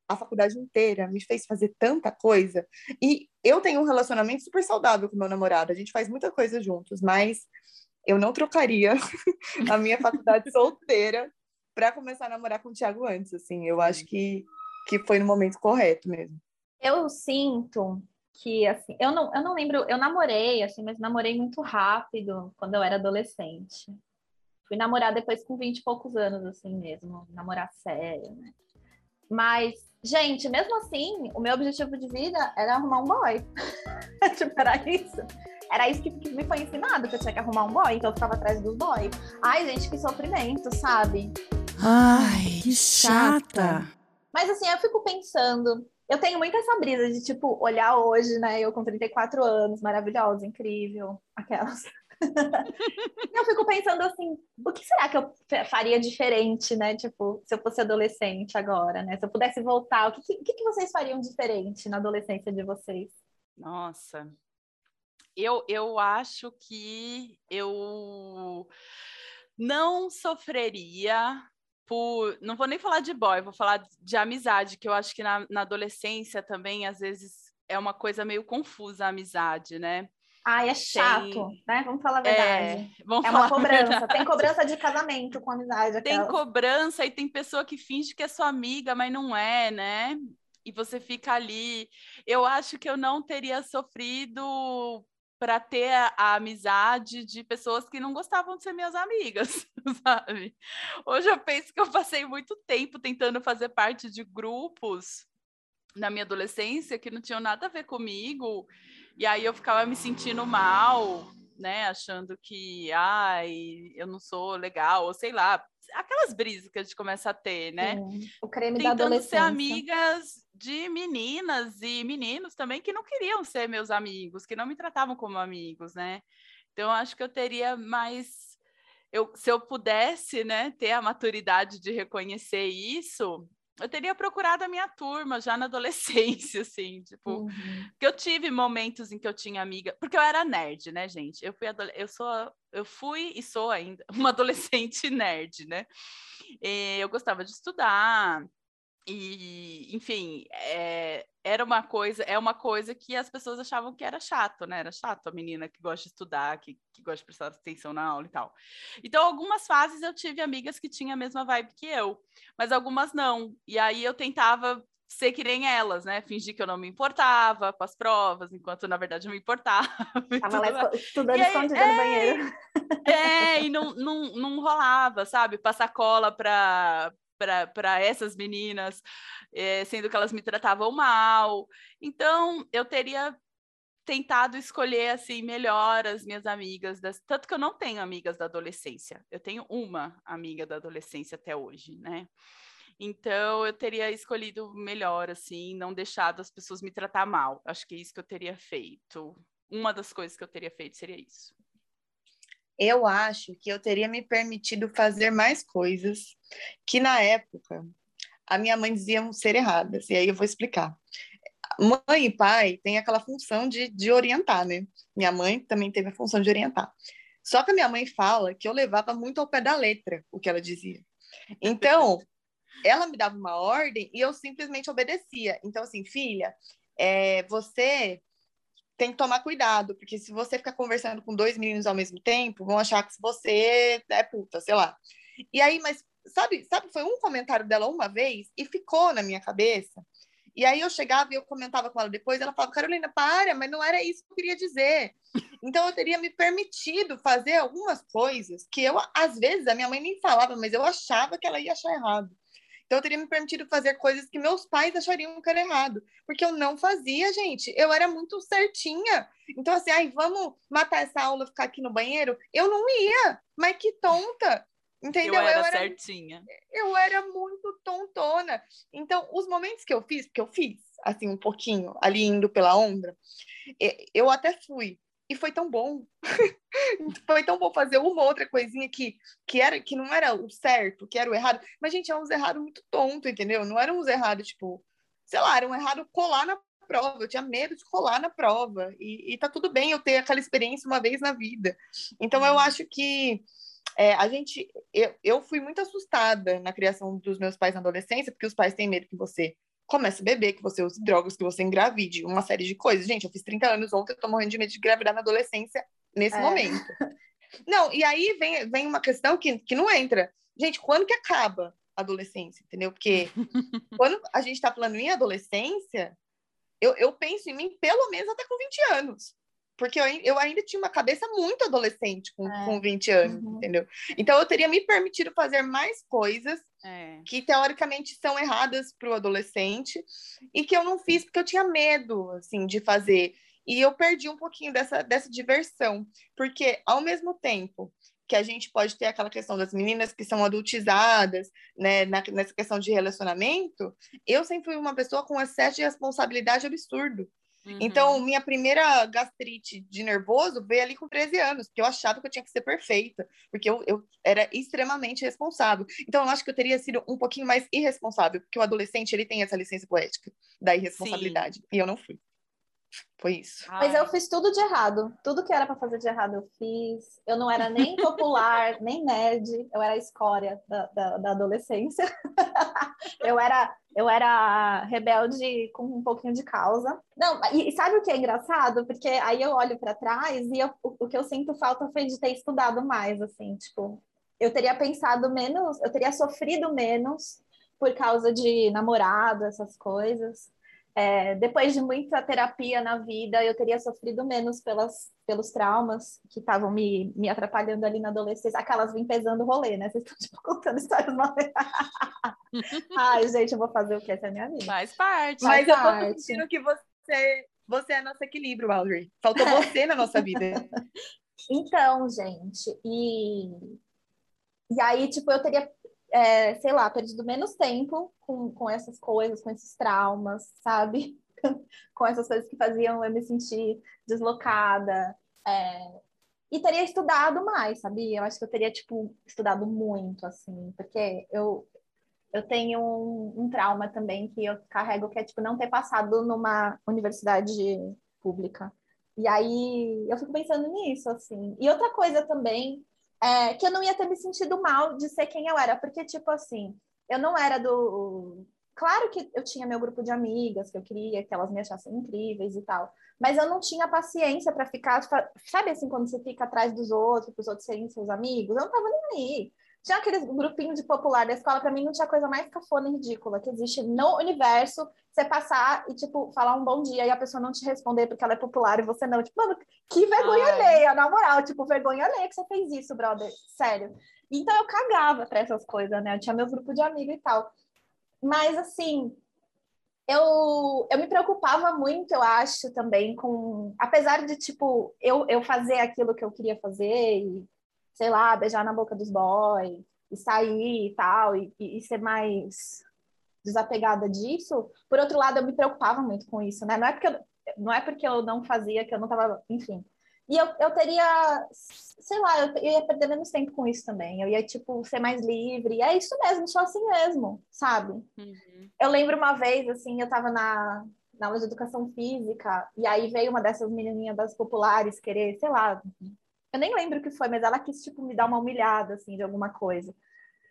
S3: a faculdade inteira me fez fazer tanta coisa. E eu tenho um relacionamento super saudável com meu namorado, a gente faz muita coisa juntos, mas eu não trocaria (laughs) a minha faculdade solteira para começar a namorar com o Thiago antes, assim. Eu acho que, que foi no momento correto mesmo.
S1: Eu sinto que, assim, eu não, eu não lembro, eu namorei, assim, mas namorei muito rápido quando eu era adolescente. Fui namorar depois com 20 e poucos anos, assim mesmo, namorar sério, né? Mas, gente, mesmo assim, o meu objetivo de vida era arrumar um boy. (laughs) tipo, era isso. Era isso que, que, me foi ensinado, que eu tinha que arrumar um boy, então eu ficava atrás dos boy. Ai, gente, que sofrimento, sabe?
S4: Ai, que chata.
S1: Mas assim, eu fico pensando, eu tenho muito essa brisa de, tipo, olhar hoje, né? Eu com 34 anos, maravilhosa, incrível, aquelas. (laughs) eu fico pensando assim, o que será que eu faria diferente, né? Tipo, se eu fosse adolescente agora, né? Se eu pudesse voltar, o que, que, que vocês fariam diferente na adolescência de vocês?
S2: Nossa, eu, eu acho que eu não sofreria por. Não vou nem falar de boy, vou falar de amizade, que eu acho que na, na adolescência também, às vezes, é uma coisa meio confusa a amizade, né?
S1: Ai, é chato, Tem... né? Vamos falar a verdade. É,
S2: vamos
S1: é
S2: uma
S1: cobrança. Tem cobrança de casamento com amizade.
S2: Tem cobrança e tem pessoa que finge que é sua amiga, mas não é, né? E você fica ali. Eu acho que eu não teria sofrido para ter a, a, amizade de pessoas que não gostavam de ser minhas amigas, (laughs) sabe? Hoje eu penso que eu passei muito tempo tentando fazer parte de grupos na minha adolescência que não tinham nada a ver comigo, e aí eu ficava me sentindo mal, né, achando que, ai, eu não sou legal, ou sei lá, aquelas brisas que a gente começa a ter, né?
S1: Sim, o creme
S2: Tentando
S1: da adolescência.
S2: ser amigas de meninas e meninos também que não queriam ser meus amigos, que não me tratavam como amigos, né? Então, acho que eu teria mais. Eu, se eu pudesse né, ter a maturidade de reconhecer isso, eu teria procurado a minha turma já na (laughs) adolescência, assim, tipo, uhum. que eu tive momentos em que eu tinha amiga, porque eu era nerd, né, gente? Eu fui eu sou eu fui e sou ainda (laughs) uma adolescente nerd, né? E eu gostava de estudar, e, enfim, é, era uma coisa, é uma coisa que as pessoas achavam que era chato, né? Era chato a menina que gosta de estudar, que, que gosta de prestar atenção na aula e tal. Então, algumas fases eu tive amigas que tinham a mesma vibe que eu, mas algumas não. E aí eu tentava ser que nem elas, né? Fingir que eu não me importava com as provas, enquanto na verdade eu me importava. (laughs)
S1: Tava lá estudando escondida é, no banheiro.
S2: É, e não, não, não rolava, sabe? Passar cola para para essas meninas, é, sendo que elas me tratavam mal. Então, eu teria tentado escolher assim melhor as minhas amigas, das... tanto que eu não tenho amigas da adolescência. Eu tenho uma amiga da adolescência até hoje, né? Então eu teria escolhido melhor assim, não deixado as pessoas me tratar mal. Acho que é isso que eu teria feito. Uma das coisas que eu teria feito seria isso
S3: eu acho que eu teria me permitido fazer mais coisas que na época a minha mãe dizia ser erradas. E aí eu vou explicar. Mãe e pai têm aquela função de, de orientar, né? Minha mãe também teve a função de orientar. Só que a minha mãe fala que eu levava muito ao pé da letra o que ela dizia. Então, (laughs) ela me dava uma ordem e eu simplesmente obedecia. Então, assim, filha, é, você tem que tomar cuidado, porque se você ficar conversando com dois meninos ao mesmo tempo, vão achar que você é puta, sei lá. E aí, mas sabe, sabe, foi um comentário dela uma vez e ficou na minha cabeça. E aí eu chegava e eu comentava com ela depois, ela falava, Carolina, para, mas não era isso que eu queria dizer. Então eu teria me permitido fazer algumas coisas que eu, às vezes, a minha mãe nem falava, mas eu achava que ela ia achar errado. Então, eu teria me permitido fazer coisas que meus pais achariam errado, porque eu não fazia, gente. Eu era muito certinha. Então, assim, ai, vamos matar essa aula, ficar aqui no banheiro? Eu não ia, mas que tonta. Entendeu?
S2: Eu era, eu era certinha.
S3: Eu era muito tontona. Então, os momentos que eu fiz, porque eu fiz, assim, um pouquinho, ali indo pela onda, eu até fui. E foi tão bom. (laughs) foi tão bom fazer uma outra coisinha que, que, era, que não era o certo, que era o errado. Mas, gente, é uns errados muito tonto, entendeu? Não eram uns errados, tipo, sei lá, era um errado colar na prova. Eu tinha medo de colar na prova. E, e tá tudo bem eu ter aquela experiência uma vez na vida. Então, eu uhum. acho que é, a gente, eu, eu fui muito assustada na criação dos meus pais na adolescência, porque os pais têm medo que você comece a beber, que você use drogas, que você engravide, uma série de coisas. Gente, eu fiz 30 anos ontem, eu tô morrendo de medo de engravidar na adolescência nesse é. momento. (laughs) Não, e aí vem, vem uma questão que, que não entra. Gente, quando que acaba a adolescência, entendeu? Porque (laughs) quando a gente tá falando em adolescência, eu, eu penso em mim pelo menos até com 20 anos porque eu, eu ainda tinha uma cabeça muito adolescente com, é. com 20 anos, uhum. entendeu? Então eu teria me permitido fazer mais coisas é. que teoricamente são erradas para o adolescente e que eu não fiz porque eu tinha medo, assim, de fazer. E eu perdi um pouquinho dessa, dessa diversão, porque ao mesmo tempo que a gente pode ter aquela questão das meninas que são adultizadas, né, na, nessa questão de relacionamento, eu sempre fui uma pessoa com excesso de responsabilidade absurdo. Então, uhum. minha primeira gastrite de nervoso veio ali com 13 anos, porque eu achava que eu tinha que ser perfeita, porque eu, eu era extremamente responsável. Então, eu acho que eu teria sido um pouquinho mais irresponsável, porque o adolescente ele tem essa licença poética da irresponsabilidade, Sim. e eu não fui. Foi isso.
S1: Mas eu fiz tudo de errado. Tudo que era para fazer de errado eu fiz. Eu não era nem popular, (laughs) nem nerd. Eu era a escória da, da, da adolescência. (laughs) eu, era, eu era rebelde com um pouquinho de causa. Não, e sabe o que é engraçado? Porque aí eu olho para trás e eu, o, o que eu sinto falta foi de ter estudado mais, assim, tipo, eu teria pensado menos, eu teria sofrido menos por causa de namorado, essas coisas é, depois de muita terapia na vida, eu teria sofrido menos pelas, pelos traumas que estavam me, me atrapalhando ali na adolescência. Aquelas vim pesando o rolê, né? Vocês estão tipo, (laughs) contando histórias mal. (laughs) Ai, gente, eu vou fazer o que? Essa é a minha vida.
S2: Faz parte.
S3: Mas
S2: faz
S3: eu tô sentindo que você, você é nosso equilíbrio, Audrey. Faltou você na nossa vida. (laughs)
S1: Então, gente, e, e aí, tipo, eu teria é, sei lá, perdido menos tempo com, com essas coisas, com esses traumas, sabe? (laughs) com essas coisas que faziam eu me sentir deslocada. É, e teria estudado mais, sabia? Eu acho que eu teria, tipo, estudado muito, assim, porque eu, eu tenho um, um, trauma também que eu carrego, que é, tipo, não ter passado numa universidade pública. E aí eu fico pensando nisso, assim. E outra coisa também é, que eu não ia ter me sentido mal de ser quem eu era, porque, tipo assim, eu não era do. Claro que eu tinha meu grupo de amigas, que eu queria que elas me achassem incríveis e tal, mas eu não tinha paciência para ficar, sabe assim, quando você fica atrás dos outros, para os outros serem seus amigos? Eu não tava nem aí. Tinha aquele grupinho de popular da escola, para mim não tinha coisa mais cafona e ridícula que existe no universo. Você passar e, tipo, falar um bom dia e a pessoa não te responder porque ela é popular e você não. Tipo, mano, que vergonha Ai. alheia, na moral. Tipo, vergonha alheia que você fez isso, brother. Sério. Então eu cagava pra essas coisas, né? Eu tinha meu grupo de amigos e tal. Mas, assim, eu, eu me preocupava muito, eu acho, também com. Apesar de, tipo, eu, eu fazer aquilo que eu queria fazer e sei lá, beijar na boca dos boys e sair e tal, e, e, ser mais desapegada disso. Por outro lado, eu me preocupava muito com isso, né? Não é porque eu, não, é porque eu não fazia, que eu não tava, enfim. E eu, eu teria, sei lá, eu, eu ia perder menos tempo com isso também. Eu ia, tipo, ser mais livre. E é isso mesmo, só assim mesmo, sabe? Uhum. Eu lembro uma vez, assim, eu tava na, na aula de educação física, e aí veio uma dessas menininhas das populares querer, sei lá, eu nem lembro o que foi, mas ela quis, tipo, me dar uma humilhada, assim, de alguma coisa.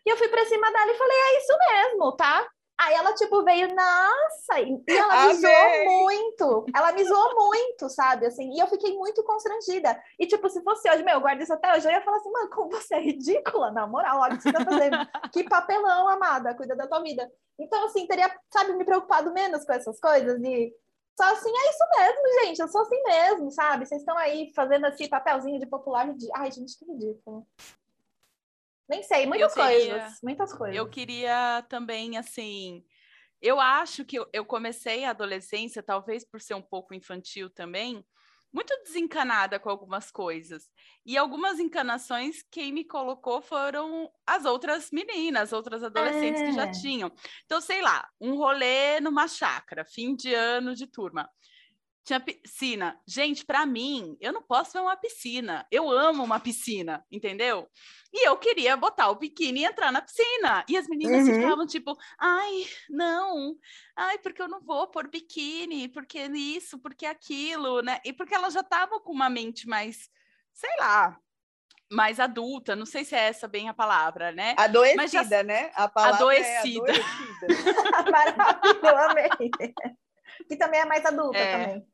S1: E eu fui pra cima dela e falei, é isso mesmo, tá? Aí ela, tipo, veio, nossa, e ela me zoou muito. Ela me zoou muito, sabe? Assim, e eu fiquei muito constrangida. E, tipo, se fosse hoje, meu, eu guardo isso até hoje, eu ia falar assim, mano, como você é ridícula, na moral, olha o que você tá fazendo. que papelão, amada, cuida da tua vida. Então, assim, teria, sabe, me preocupado menos com essas coisas e só assim, é isso mesmo, gente. Eu sou assim mesmo, sabe? Vocês estão aí fazendo assim papelzinho de popular. De... Ai, gente, que ridículo. Nem sei, muitas coisas. Muitas coisas.
S2: Eu queria também, assim. Eu acho que eu comecei a adolescência, talvez por ser um pouco infantil também, muito desencanada com algumas coisas. E algumas encanações, quem me colocou foram as outras meninas, outras adolescentes é. que já é. tinham. Então, sei lá, um rolê numa chácara, fim de ano de turma. Tinha piscina. Gente, para mim, eu não posso ver uma piscina. Eu amo uma piscina, entendeu? E eu queria botar o biquíni e entrar na piscina. E as meninas uhum. ficavam tipo, ai, não, ai, porque eu não vou pôr biquíni, porque isso, porque aquilo, né? E porque elas já estavam com uma mente mais, sei lá, mais adulta, não sei se é essa bem a palavra, né?
S3: Adoecida, já... né?
S2: A palavra adoecida. É adoecida. (laughs) (laughs)
S1: Maravilha, Que também é mais adulta é. também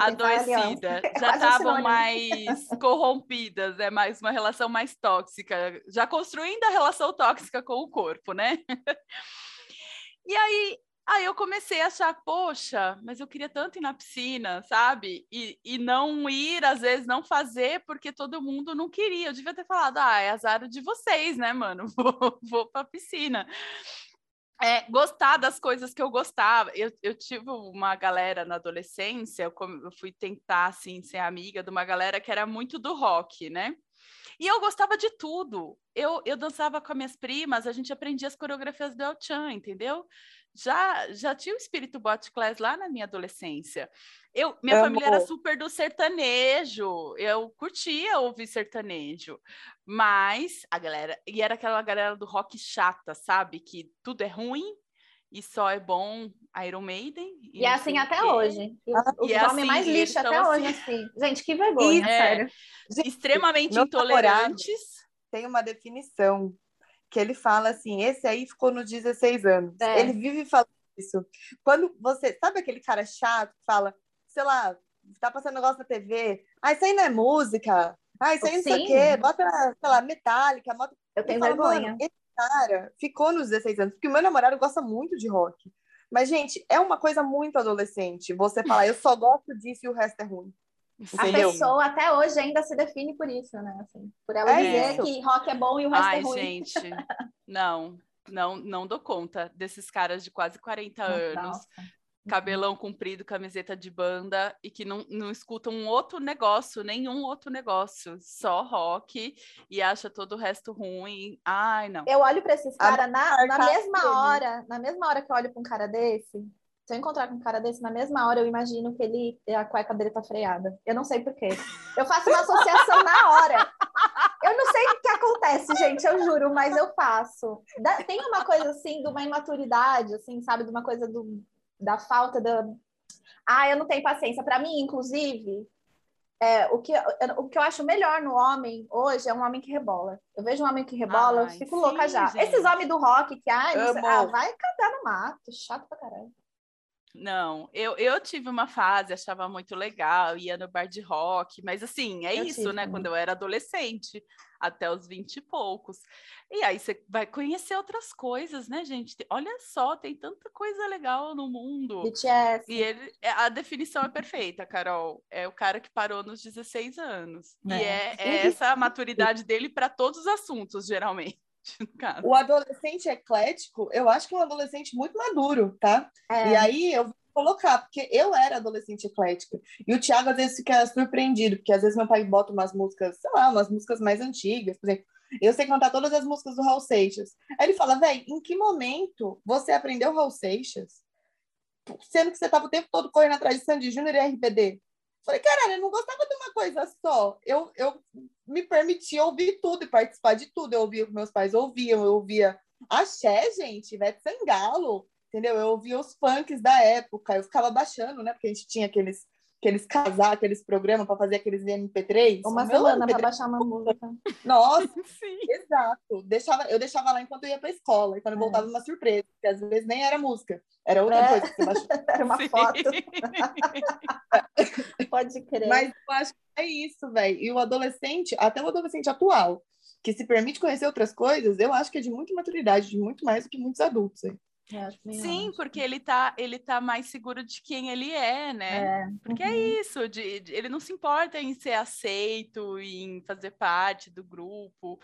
S2: adoecida, (laughs) ali, já estavam mais (laughs) corrompidas, é mais uma relação mais tóxica, já construindo a relação tóxica com o corpo, né? (laughs) e aí, aí eu comecei a achar, poxa, mas eu queria tanto ir na piscina, sabe? E, e não ir, às vezes, não fazer, porque todo mundo não queria. Eu devia ter falado, ah, é azar de vocês, né, mano? Vou, vou pra piscina é, gostar das coisas que eu gostava. Eu, eu tive uma galera na adolescência, eu, eu, fui tentar, assim, ser amiga de uma galera que era muito do rock, né? E eu gostava de tudo. Eu, eu dançava com as minhas primas, a gente aprendia as coreografias do El Chan, entendeu? Já, já tinha o espírito bot class lá na minha adolescência. Eu, minha Amor. família era super do sertanejo, eu curtia ouvir sertanejo, mas a galera, e era aquela galera do rock chata, sabe? Que tudo é ruim e só é bom Iron Maiden.
S1: E, e é assim até hoje. E os é homens assim, mais lixo até assim... hoje, assim. Gente, que vergonha, é, sério.
S2: Extremamente intolerantes.
S3: Tem uma definição que ele fala assim: esse aí ficou nos 16 anos. É. Ele vive falando isso. Quando você. Sabe aquele cara chato que fala, sei lá, tá passando negócio na TV. Ah, isso aí não é música. Ah, isso aí não sei o quê. Bota, sei lá, metálica. Bota...
S1: Eu tenho falo, vergonha.
S3: Esse cara ficou nos 16 anos, porque o meu namorado gosta muito de rock. Mas, gente, é uma coisa muito adolescente. Você falar, eu só gosto disso e o resto é ruim.
S1: Entendeu? A pessoa até hoje ainda se define por isso, né? Assim, por ela é dizer isso. que rock é bom e o resto
S2: Ai,
S1: é ruim.
S2: gente, não, não, não dou conta desses caras de quase 40 (laughs) anos Nossa. Cabelão comprido, camiseta de banda e que não, não escuta um outro negócio, nenhum outro negócio, só rock e acha todo o resto ruim. Ai, não.
S1: Eu olho para esses caras na, na mesma hora, na mesma hora que eu olho para um cara desse, se eu encontrar com um cara desse na mesma hora, eu imagino que ele a cueca dele tá freada. Eu não sei porquê. Eu faço uma associação na hora. Eu não sei o que acontece, gente, eu juro, mas eu faço. Tem uma coisa assim de uma imaturidade, assim, sabe, de uma coisa do, da falta da. Ah, eu não tenho paciência. Para mim, inclusive, é, o, que, o que eu acho melhor no homem hoje é um homem que rebola. Eu vejo um homem que rebola, Ai, eu fico sim, louca já. Gente. Esses homens do rock que, ai, ah, vai cantar no mato, chato pra caralho.
S2: Não, eu, eu tive uma fase, achava muito legal, ia no bar de rock, mas assim, é eu isso, tive, né? Quando eu era adolescente, até os vinte e poucos. E aí você vai conhecer outras coisas, né, gente? Olha só, tem tanta coisa legal no mundo.
S1: BTS.
S2: E ele, é, a definição é perfeita, Carol. É o cara que parou nos 16 anos. É. E é, é essa a maturidade dele para todos os assuntos, geralmente. (laughs)
S3: O adolescente eclético, eu acho que é um adolescente muito maduro, tá? É. E aí eu vou colocar, porque eu era adolescente eclética. E o Thiago às vezes fica surpreendido, porque às vezes meu pai bota umas músicas, sei lá, umas músicas mais antigas, por exemplo. Eu sei cantar todas as músicas do Raul Seixas. Aí ele fala, velho, em que momento você aprendeu Raul Seixas? Sendo que você estava o tempo todo correndo atrás de Sandy Júnior e RBD. Falei, caralho, eu não gostava de uma coisa só. Eu, eu me permitia ouvir tudo e participar de tudo. Eu ouvia o que meus pais ouviam, eu ouvia axé, gente, Ivete Sangalo, entendeu? Eu ouvia os funks da época, eu ficava baixando, né? Porque a gente tinha aqueles aqueles casar, aqueles programas para fazer aqueles MP3.
S1: Uma semana para baixar uma música. (laughs)
S3: Nossa, (laughs) Sim. exato. Deixava, eu deixava lá enquanto eu ia para escola, e quando é. voltava uma surpresa, porque às vezes nem era música, era outra é. coisa que você baixou. (laughs)
S1: Era uma Sim. foto. Pode crer.
S3: Mas eu acho que é isso, velho. E o adolescente, até o adolescente atual, que se permite conhecer outras coisas, eu acho que é de muita maturidade, de muito mais do que muitos adultos. Hein?
S2: Sim, acho. porque ele tá, ele tá mais seguro de quem ele é, né? É. Porque é uhum. é isso, de, de, ele não se importa em ser aceito, em fazer parte do grupo.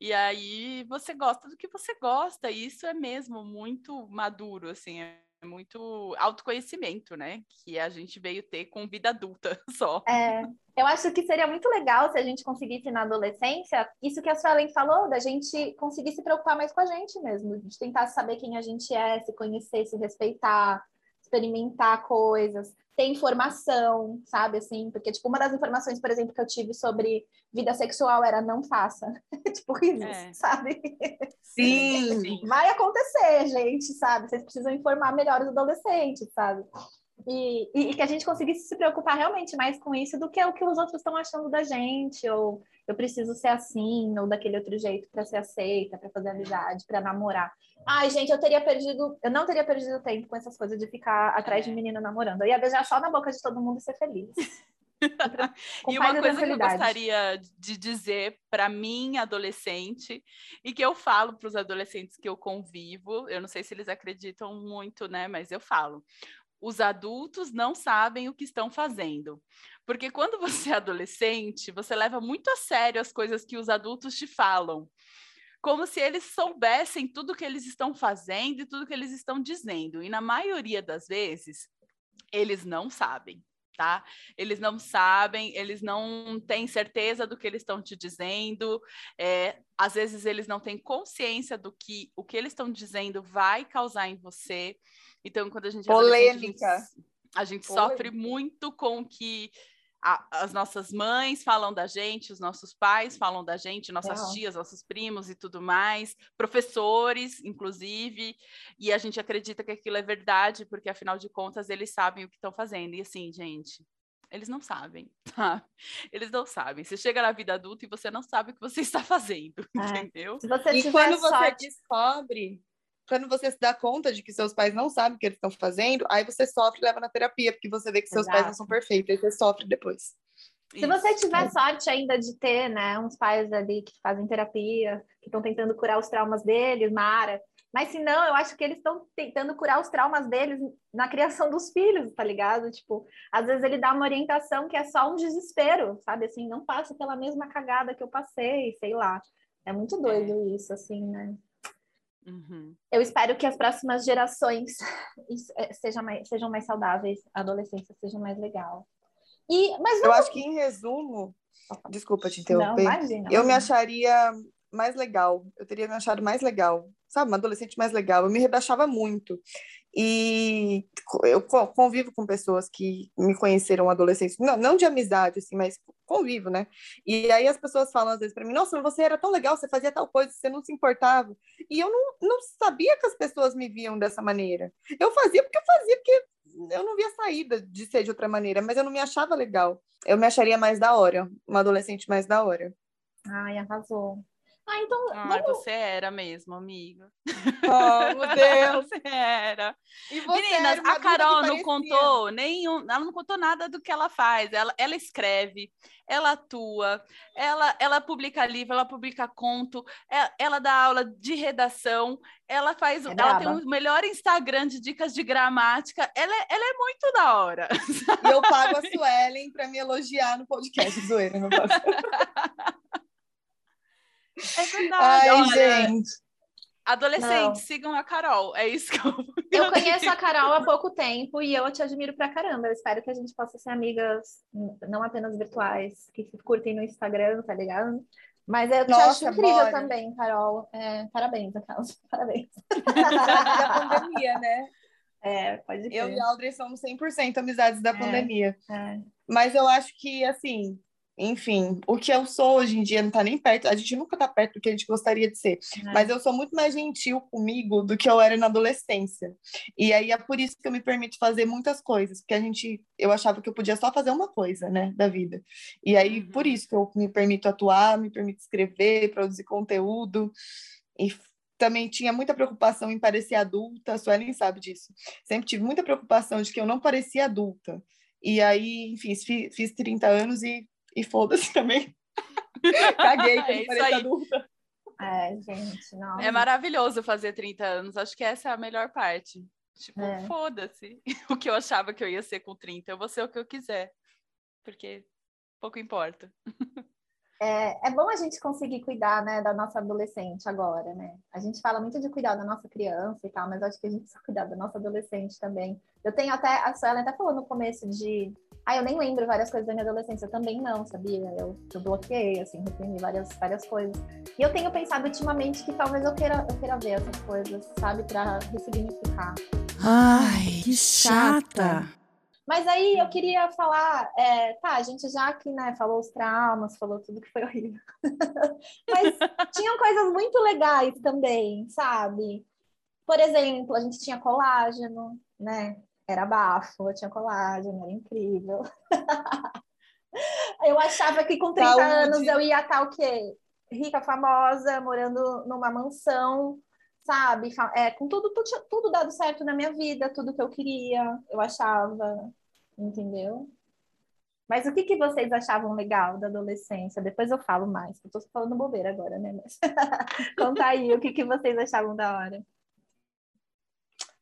S2: E aí você gosta do que você gosta, e isso é mesmo muito maduro, assim. Muito autoconhecimento, né? Que a gente veio ter com vida adulta (laughs) só.
S1: É, eu acho que seria muito legal se a gente conseguisse na adolescência, isso que a Suelen falou, da gente conseguir se preocupar mais com a gente mesmo, de tentar saber quem a gente é, se conhecer, se respeitar, experimentar coisas, ter informação, sabe, assim, porque, tipo, uma das informações, por exemplo, que eu tive sobre vida sexual era não faça, (laughs) tipo, isso, é. sabe? (laughs)
S3: Sim!
S1: Vai acontecer, gente, sabe? Vocês precisam informar melhor os adolescentes, sabe? E, e, que a gente conseguisse se preocupar realmente mais com isso do que o que os outros estão achando da gente, ou eu preciso ser assim, ou daquele outro jeito para ser aceita, para fazer amizade, para namorar. Ai, gente, eu teria perdido, eu não teria perdido tempo com essas coisas de ficar atrás de menino namorando. Eu ia beijar só na boca de todo mundo e ser feliz. (laughs)
S2: e uma coisa que eu gostaria de dizer para mim, adolescente, e que eu falo para os adolescentes que eu convivo, eu não sei se eles acreditam muito, né, mas eu falo os adultos não sabem o que estão fazendo. Porque quando (laughs) você é adolescente, você leva muito a sério as coisas que os adultos te falam. Como se eles soubessem tudo que eles estão fazendo e tudo que eles estão dizendo. E na maioria das vezes, eles não sabem. Tá? Eles não sabem, eles não têm certeza do que eles estão te dizendo, é, às vezes eles não têm consciência do que o que eles estão dizendo vai causar em você. Então, quando a gente
S3: polêmica,
S2: a gente, a gente sofre muito com que a, as nossas mães falam da gente, os nossos pais falam da gente, nossas tias, nossos primos e tudo mais, professores, inclusive, e a gente acredita que aquilo é verdade, porque afinal de contas eles sabem o que estão fazendo. E assim, gente, eles não sabem, (laughs) tá? Eles não sabem. Você chega na vida adulta e você não sabe o que você está fazendo, (laughs) é. entendeu?
S3: e quando você descobre quando você se dá conta de que seus pais não sabem o que eles estão fazendo, aí você sofre e leva na terapia, porque você vê que seus Exato. pais não são perfeitos, aí você sofre depois.
S1: Se você tiver sorte ainda de ter, né, uns pais ali que fazem terapia, que estão tentando curar os traumas deles, Mara. Mas se não, eu acho que eles estão tentando curar os traumas deles na criação dos filhos, tá ligado? Tipo, às vezes ele dá uma orientação que é só um desespero, sabe? Assim, não passa pela mesma cagada que eu passei, sei lá. É muito doido é. isso, assim, né? Uhum. Eu espero que as próximas gerações (laughs) é, sejam mais, sejam mais saudáveis, a adolescência seja mais legal. E, mas
S3: Eu acho que, em resumo, desculpa te interromper, não, imagina, eu me acharia mais legal, eu teria me achado mais legal, sabe, uma adolescente mais legal, eu me rebaixava muito. E eu convivo com pessoas que me conheceram adolescentes, não, não de amizade, assim, mas convivo, né? E aí as pessoas falam às vezes para mim: Nossa, você era tão legal, você fazia tal coisa, você não se importava. E eu não, não sabia que as pessoas me viam dessa maneira. Eu fazia porque eu fazia, porque eu não via saída de ser de outra maneira, mas eu não me achava legal. Eu me acharia mais da hora, uma adolescente mais da hora.
S1: Ai, arrasou. Ah, então.
S2: Ah, vamos... você era mesmo, amigo.
S3: Oh, meu Deus! (laughs)
S2: você era. Meninas, a Carol não contou nenhum. Ela não contou nada do que ela faz. Ela, ela escreve, ela atua, ela, ela publica livro, ela publica conto, ela, é, ela dá aula de redação, ela faz. É ela tem o melhor Instagram de dicas de gramática. Ela é, ela é muito da hora.
S3: E eu pago a (laughs) Suelen para me elogiar no podcast, zoeira, não posso. (laughs)
S2: É verdade. Ai,
S3: Olha, gente.
S2: Adolescentes, sigam a Carol. É isso que eu. (laughs)
S1: Eu conheço a Carol há pouco tempo e eu te admiro pra caramba. Eu espero que a gente possa ser amigas, não apenas virtuais, que se curtem no Instagram, tá ligado? Mas eu te Nossa, acho incrível bora. também, Carol. É, parabéns, Carlos. (laughs) Parabéns.
S3: da pandemia, né?
S1: É, pode
S3: Eu e a Audrey somos 100% amizades da é, pandemia. É. Mas eu acho que, assim, enfim, o que eu sou hoje em dia não tá nem perto, a gente nunca tá perto do que a gente gostaria de ser, é. mas eu sou muito mais gentil comigo do que eu era na adolescência. E aí é por isso que eu me permito fazer muitas coisas, porque a gente, eu achava que eu podia só fazer uma coisa, né, da vida. E aí uhum. por isso que eu me permito atuar, me permito escrever, produzir conteúdo e também tinha muita preocupação em parecer adulta, a Suelen sabe disso. Sempre tive muita preocupação de que eu não parecia adulta. E aí, enfim, fiz, fiz 30 anos e e foda-se também. (laughs) Caguei
S1: com
S2: é isso
S1: adulta. É, gente, não.
S2: É maravilhoso fazer 30 anos. Acho que essa é a melhor parte. Tipo, é. foda-se. (laughs) O que eu achava que eu ia ser com 30, eu vou ser o que eu quiser. Porque pouco importa.
S1: É, é bom a gente conseguir cuidar, né, da nossa adolescente agora, né? A gente fala muito de cuidar da nossa criança e tal, mas acho que a gente precisa cuidar da nossa adolescente também. Eu tenho até, a Suelen até falou no começo de, ah, eu nem lembro várias coisas da minha adolescência, eu também não, sabia? Eu, eu bloqueei, assim, reprimi várias, várias coisas. E eu tenho pensado ultimamente que talvez eu queira, eu queira ver essas coisas, sabe, para ressignificar.
S4: Ai, que chata!
S1: Mas aí eu queria falar, é, tá, a gente já aqui, né, falou os traumas, falou tudo que foi horrível. (laughs) Mas tinham coisas muito legais também, sabe? Por exemplo, a gente tinha colágeno, né? Era bafo, eu tinha colágeno, era incrível. (laughs) eu achava que com 30 Saúde. anos eu ia estar o quê? Rica, famosa, morando numa mansão, sabe? É, com tudo, tudo, tudo dado certo na minha vida, tudo que eu queria, eu achava entendeu? Mas o que, que vocês achavam legal da adolescência? Depois eu falo mais, eu tô falando bobeira agora, né? Mas... (laughs) Conta aí o que, que vocês achavam da hora.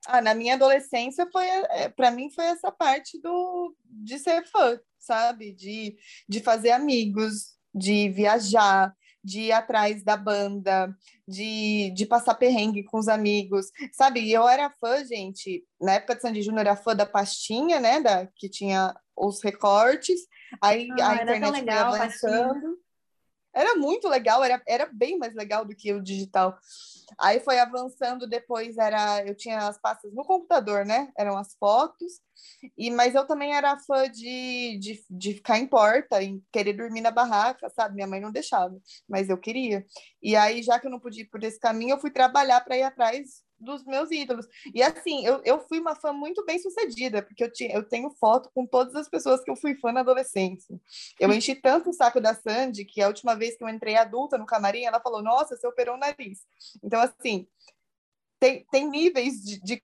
S3: Ah, na minha adolescência foi, é, para mim foi essa parte do de ser fã, sabe? De, de fazer amigos, de viajar, de ir atrás da banda, de, de passar perrengue com os amigos, sabe? Eu era fã, gente, na época de Sandy Júnior, era fã da pastinha, né? Da, que tinha os recortes, aí ah, a internet foi avançando. Era muito legal, era, era bem mais legal do que o digital. Aí foi avançando, depois era eu tinha as pastas no computador, né? Eram as fotos. E mas eu também era fã de, de, de ficar em porta, em querer dormir na barraca, sabe? Minha mãe não deixava, mas eu queria. E aí, já que eu não podia ir por esse caminho, eu fui trabalhar para ir atrás dos meus ídolos. E assim, eu, eu fui uma fã muito bem sucedida, porque eu, tinha, eu tenho foto com todas as pessoas que eu fui fã na adolescência. Eu enchi tanto o saco da Sandy que a última vez que eu entrei adulta no camarim, ela falou: Nossa, você operou o nariz. Então, assim, tem, tem níveis de, de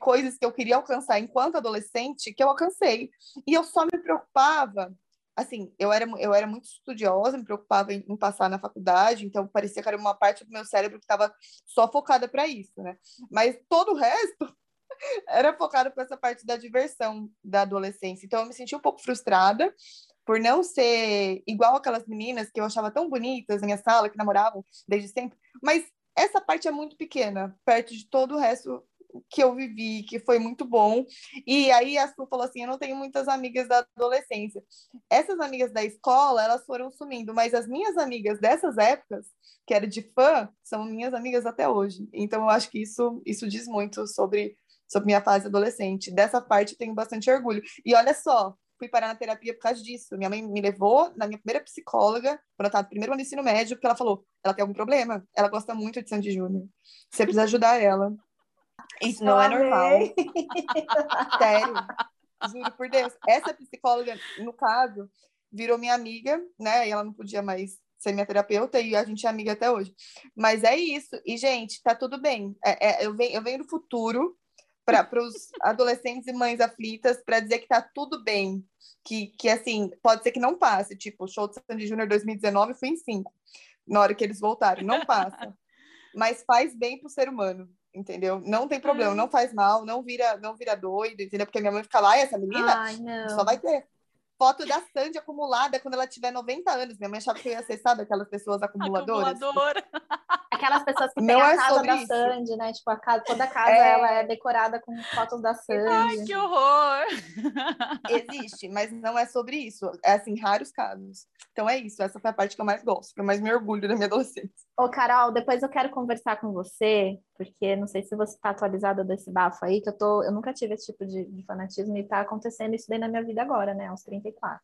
S3: coisas que eu queria alcançar enquanto adolescente que eu alcancei. E eu só me preocupava assim, eu era, eu era muito estudiosa, me preocupava em, em, passar na faculdade, então parecia que era uma parte do meu cérebro que estava só focada para isso, né? Mas todo o resto (laughs) era focado para essa parte da diversão da adolescência. Então eu me senti um pouco frustrada por não ser igual aquelas meninas que eu achava tão bonitas na minha sala, que namoravam desde sempre, mas essa parte é muito pequena, perto de todo o resto que eu vivi, que foi muito bom. E aí a Su falou assim: eu não tenho muitas amigas da adolescência. Essas amigas da escola, elas foram sumindo, mas as minhas amigas dessas épocas, que era de fã, são minhas amigas até hoje. Então eu acho que isso, isso diz muito sobre, sobre minha fase adolescente. Dessa parte eu tenho bastante orgulho. E olha só, fui parar na terapia por causa disso. Minha mãe me levou na minha primeira psicóloga, quando eu estava no primeiro ano do ensino médio, porque ela falou: ela tem algum problema? Ela gosta muito de Sandy Júnior. Você precisa ajudar ela. Isso não é normal. (laughs) Sério. Juro por Deus. Essa psicóloga, no caso, virou minha amiga, né? E ela não podia mais ser minha terapeuta e a gente é amiga até hoje. Mas é isso. E, gente, tá tudo bem. É, é, eu, venho, eu venho do futuro para os adolescentes e mães aflitas para dizer que tá tudo bem. Que, que, assim, pode ser que não passe. Tipo, o show de Sandy Júnior 2019 foi em cinco, na hora que eles voltarem. Não passa. (laughs) Mas faz bem pro ser humano entendeu? Não tem problema, hum. não faz mal, não vira, não vira doido, entendeu? Porque minha mãe fica lá, e essa menina Ai, só vai ter foto da Sandy acumulada quando ela tiver 90 anos. Minha mãe achava que eu ia ser, sabe, aquelas pessoas acumuladoras.
S1: Acumuladora. (laughs) Aquelas pessoas que têm a é casa da isso. Sandy, né? Tipo, a casa, toda a casa é... ela é decorada com fotos da Sandy.
S2: Ai, que horror!
S3: Existe, mas não é sobre isso. É assim, raros casos. Então é isso, essa foi a parte que eu mais gosto, que eu mais me orgulho da minha adolescência.
S1: Ô, Carol, depois eu quero conversar com você, porque não sei se você está atualizada desse bafo aí, que eu tô. Eu nunca tive esse tipo de, de fanatismo e está acontecendo isso daí na minha vida agora, né? Aos 34.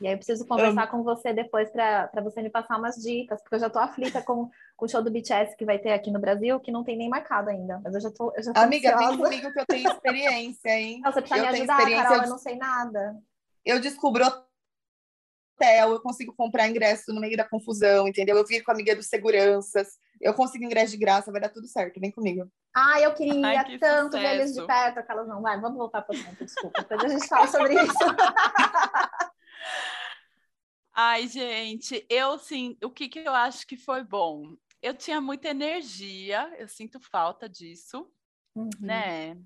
S1: E aí eu preciso conversar com você depois para você me passar umas dicas, porque eu já tô aflita com, com o show do BTS que vai ter aqui no Brasil, que não tem nem marcado ainda. Mas eu já tô. Eu já tô
S3: Amiga, ansiosa. vem comigo que eu tenho experiência, hein?
S1: Não, você precisa eu me ajudar, Carol, eu não sei nada.
S3: Eu descubro hotel, eu consigo comprar ingresso no meio da confusão, entendeu? Eu vir com a amiga dos seguranças, eu consigo ingresso de graça, vai dar tudo certo, vem comigo.
S1: Ah, eu queria Ai, que tanto sucesso. ver eles de perto, aquelas não. Vai, vamos voltar para o assunto, desculpa. Depois a gente fala sobre isso. (laughs)
S2: Ai, gente, eu sim, o que, que eu acho que foi bom? Eu tinha muita energia, eu sinto falta disso, uhum. né?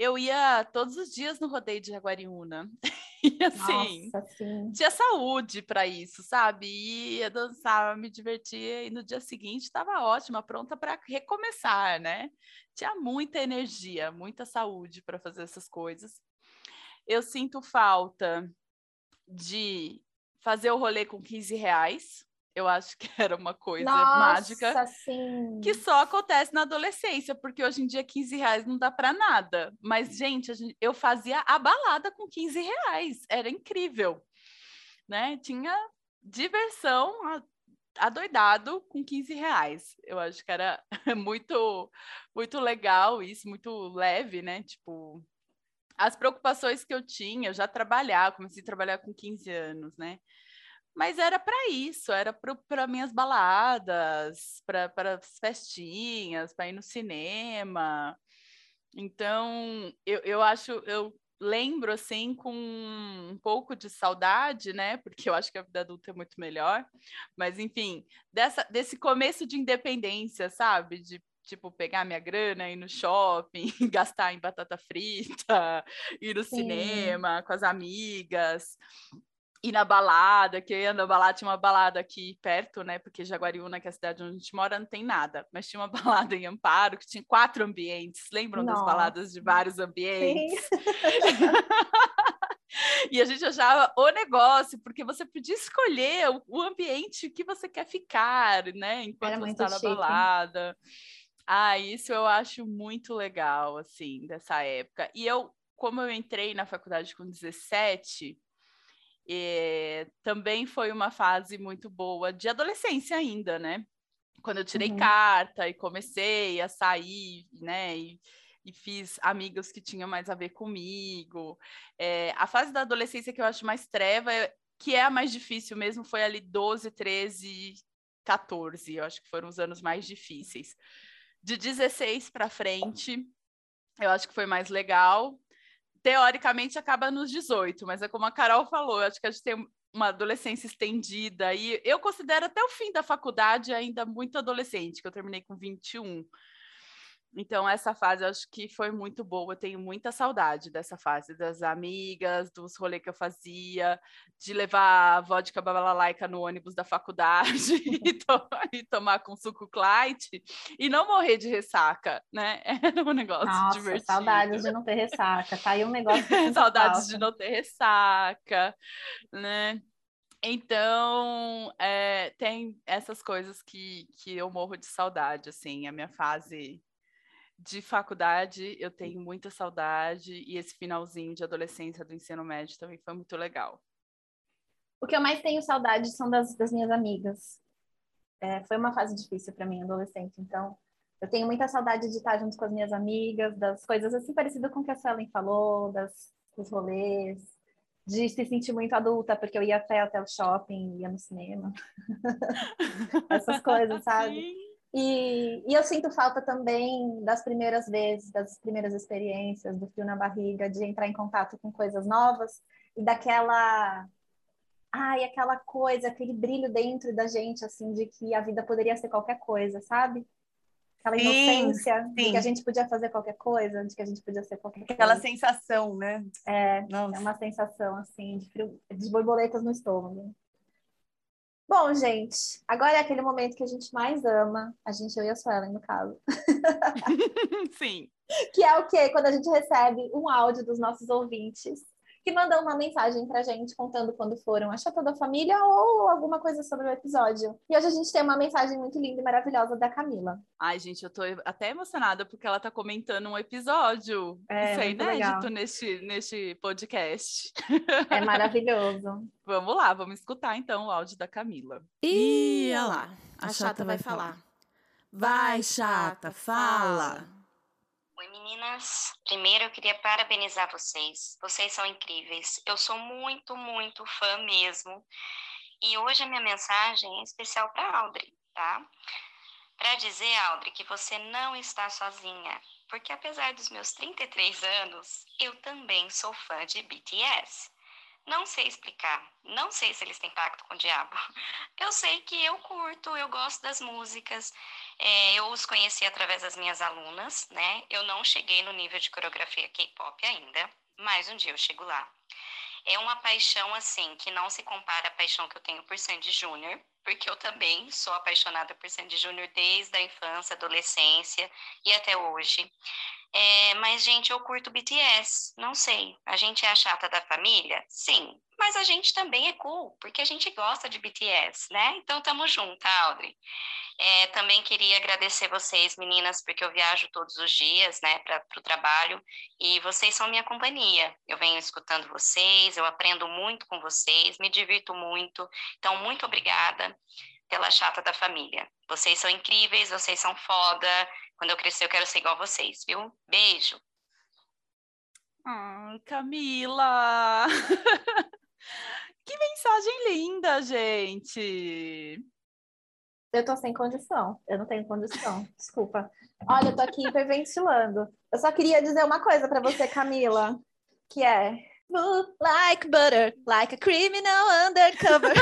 S2: Eu ia todos os dias no rodeio de Jaguariúna. (laughs) E assim,
S1: Nossa,
S2: tinha saúde para isso, sabe? Ia dançar, me divertia e no dia seguinte estava ótima, pronta para recomeçar, né? Tinha muita energia, muita saúde para fazer essas coisas. Eu sinto falta de fazer o rolê com 15 reais, eu acho que (laughs) era uma coisa
S1: Nossa,
S2: mágica
S1: sim.
S2: que só acontece na adolescência, porque hoje em dia 15 reais não dá para nada. Mas, gente, gente, eu fazia a balada com 15 reais, era incrível. Né? Tinha diversão adoidado com 15 reais. Eu acho que era (laughs) muito, muito legal isso, muito leve, né? Tipo, as preocupações que eu tinha, eu já trabalhava, comecei a trabalhar com 15 anos, né? Mas era para isso, era para minhas baladas, para as festinhas, para ir no cinema. Então, eu, eu acho, eu lembro assim com um pouco de saudade, né? Porque eu acho que a vida adulta é muito melhor. Mas enfim, dessa, desse começo de independência, sabe? De tipo pegar minha grana, ir no shopping, (laughs) gastar em batata frita, ir no Sim. cinema com as amigas ir na balada, que eu ia na balada, tinha uma balada aqui perto, né? Porque Jaguariúna, que é a cidade onde a gente mora, não tem nada. Mas tinha uma (laughs) balada em Amparo que tinha quatro ambientes. Lembram Nossa. das baladas de vários ambientes? (laughs) e a gente achava o negócio, porque você podia escolher o, o ambiente que você quer ficar, né? Enquanto Era você está na balada. Ah, isso eu acho muito legal, assim, dessa época. E eu, como eu entrei na faculdade com 17, e também foi uma fase muito boa de adolescência ainda, né? Quando eu tirei uhum. carta e comecei a sair, né? E, e, fiz amigos que tinham mais a ver comigo. É, a fase da adolescência que eu acho mais treva, que é a mais difícil mesmo, foi ali 12, 13, 14. Eu acho que foram os anos mais difíceis. De 16 para frente, eu acho que foi mais legal teoricamente acaba nos 18, mas é como a Carol falou, acho que a gente tem uma adolescência estendida e eu considero até o fim da faculdade ainda muito adolescente, que eu terminei com 21. Então, essa fase eu acho que foi muito boa. Eu tenho muita saudade dessa fase, das amigas, dos rolês que eu fazia, de levar a vodka babalaica no ônibus da faculdade (laughs) e, to e, tomar com suco Clyde e não morrer de ressaca, né? (laughs) Era um negócio Nossa, divertido.
S1: saudades de não ter ressaca. Tá aí um negócio. (laughs)
S2: saudades de não ter ressaca, né? Então, é, tem essas coisas que, que eu morro de saudade, assim, a minha fase de faculdade eu tenho muita saudade e esse finalzinho de adolescência do ensino médio também foi muito legal.
S1: O que eu mais tenho saudade são das, das minhas amigas. É, foi uma fase difícil para mim, adolescente, então eu tenho muita saudade de estar junto com as minhas amigas, das coisas assim parecidas com o que a Suelen falou, das, dos rolês, de se sentir muito adulta, porque eu ia até, até o shopping, ia no cinema. (laughs) Essas coisas, sabe? Sim. E, e, eu sinto falta também das primeiras vezes, das primeiras experiências, do frio na barriga, de entrar em contato com coisas novas e daquela. Ai, aquela coisa, aquele brilho dentro da gente, assim, de que a vida poderia ser qualquer coisa, sabe? Aquela sim, inocência sim. de que a gente podia fazer qualquer coisa, de que a gente podia ser qualquer
S3: aquela
S1: coisa.
S3: Aquela sensação, né?
S1: É, Nossa. é uma sensação, assim, de, frio, de borboletas no estômago. Bom, gente, agora é aquele momento que a gente mais ama, a gente, eu e a Suelen, no caso. (laughs)
S2: Sim.
S1: Que é o quê? Quando a gente recebe um áudio dos nossos ouvintes que mandam uma mensagem pra gente contando quando foram a Chata da Família ou alguma coisa sobre o episódio. E hoje a gente tem uma mensagem muito linda e maravilhosa da Camila.
S2: Ai, gente, eu tô até emocionada porque ela tá comentando um episódio. É, Isso é inédito neste, neste podcast.
S1: É (laughs) maravilhoso.
S2: vamos lá, vamos escutar então o áudio da Camila.
S4: Ih, olha lá, a, a chata, chata vai falar. falar. Vai, chata, fala.
S5: Oi, meninas. Primeiro eu queria parabenizar vocês. Vocês são incríveis. Eu sou muito, muito fã mesmo. E hoje a minha mensagem é especial para Audrey, tá? Para dizer, Audrey, que você não está sozinha. Porque apesar dos meus 33 anos, eu também sou fã de BTS. Não sei explicar. Não sei se eles têm pacto com o diabo. (laughs) Eu sei que eu curto, eu gosto das músicas. É, eu os conheci através das minhas alunas, né? Eu não cheguei no nível de coreografia K-pop ainda, mas um dia eu chego lá. É uma paixão, assim, que não se compara à paixão que eu tenho por Sandy Júnior, porque eu também sou apaixonada por Sandy Júnior desde a infância, adolescência e até hoje. É, mas, gente, eu curto BTS, não sei. A gente é a chata da família? Sim. Mas a gente também é cool, porque a gente gosta de BTS, né? Então, tamo junto, Audrey. É, também queria agradecer vocês, meninas, porque eu viajo todos os dias, né, para o trabalho, e vocês são minha companhia. Eu venho escutando vocês, eu aprendo muito com vocês, me divirto muito. Então, muito obrigada pela chata da família. Vocês são incríveis, vocês são foda. Quando eu crescer, eu quero ser igual a vocês, viu? Beijo.
S2: Ai, Camila! (laughs) que mensagem linda, gente!
S1: Eu tô sem condição. Eu não tenho condição. Desculpa. Olha, eu tô aqui hiperventilando. Eu só queria dizer uma coisa para você, Camila, que é like butter, like a criminal undercover. (laughs)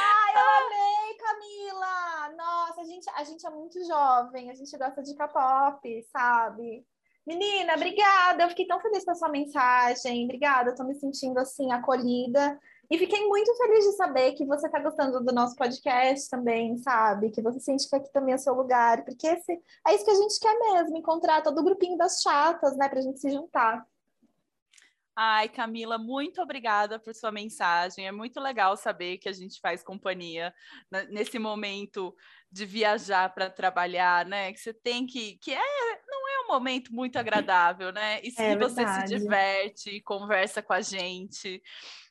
S1: Ai, eu amei, Camila! Nossa, a gente, a gente é muito jovem, a gente gosta de K-pop, sabe? Menina, obrigada. Eu fiquei tão feliz com a sua mensagem. Obrigada, tô me sentindo assim acolhida. E fiquei muito feliz de saber que você está gostando do nosso podcast também, sabe? Que você sente que aqui também é seu lugar, porque esse, é isso que a gente quer mesmo, encontrar todo o grupinho das chatas, né, para a gente se juntar.
S2: Ai, Camila, muito obrigada por sua mensagem. É muito legal saber que a gente faz companhia nesse momento de viajar para trabalhar, né? Que você tem que, que é um momento muito agradável, né? E se é você se diverte, conversa com a gente,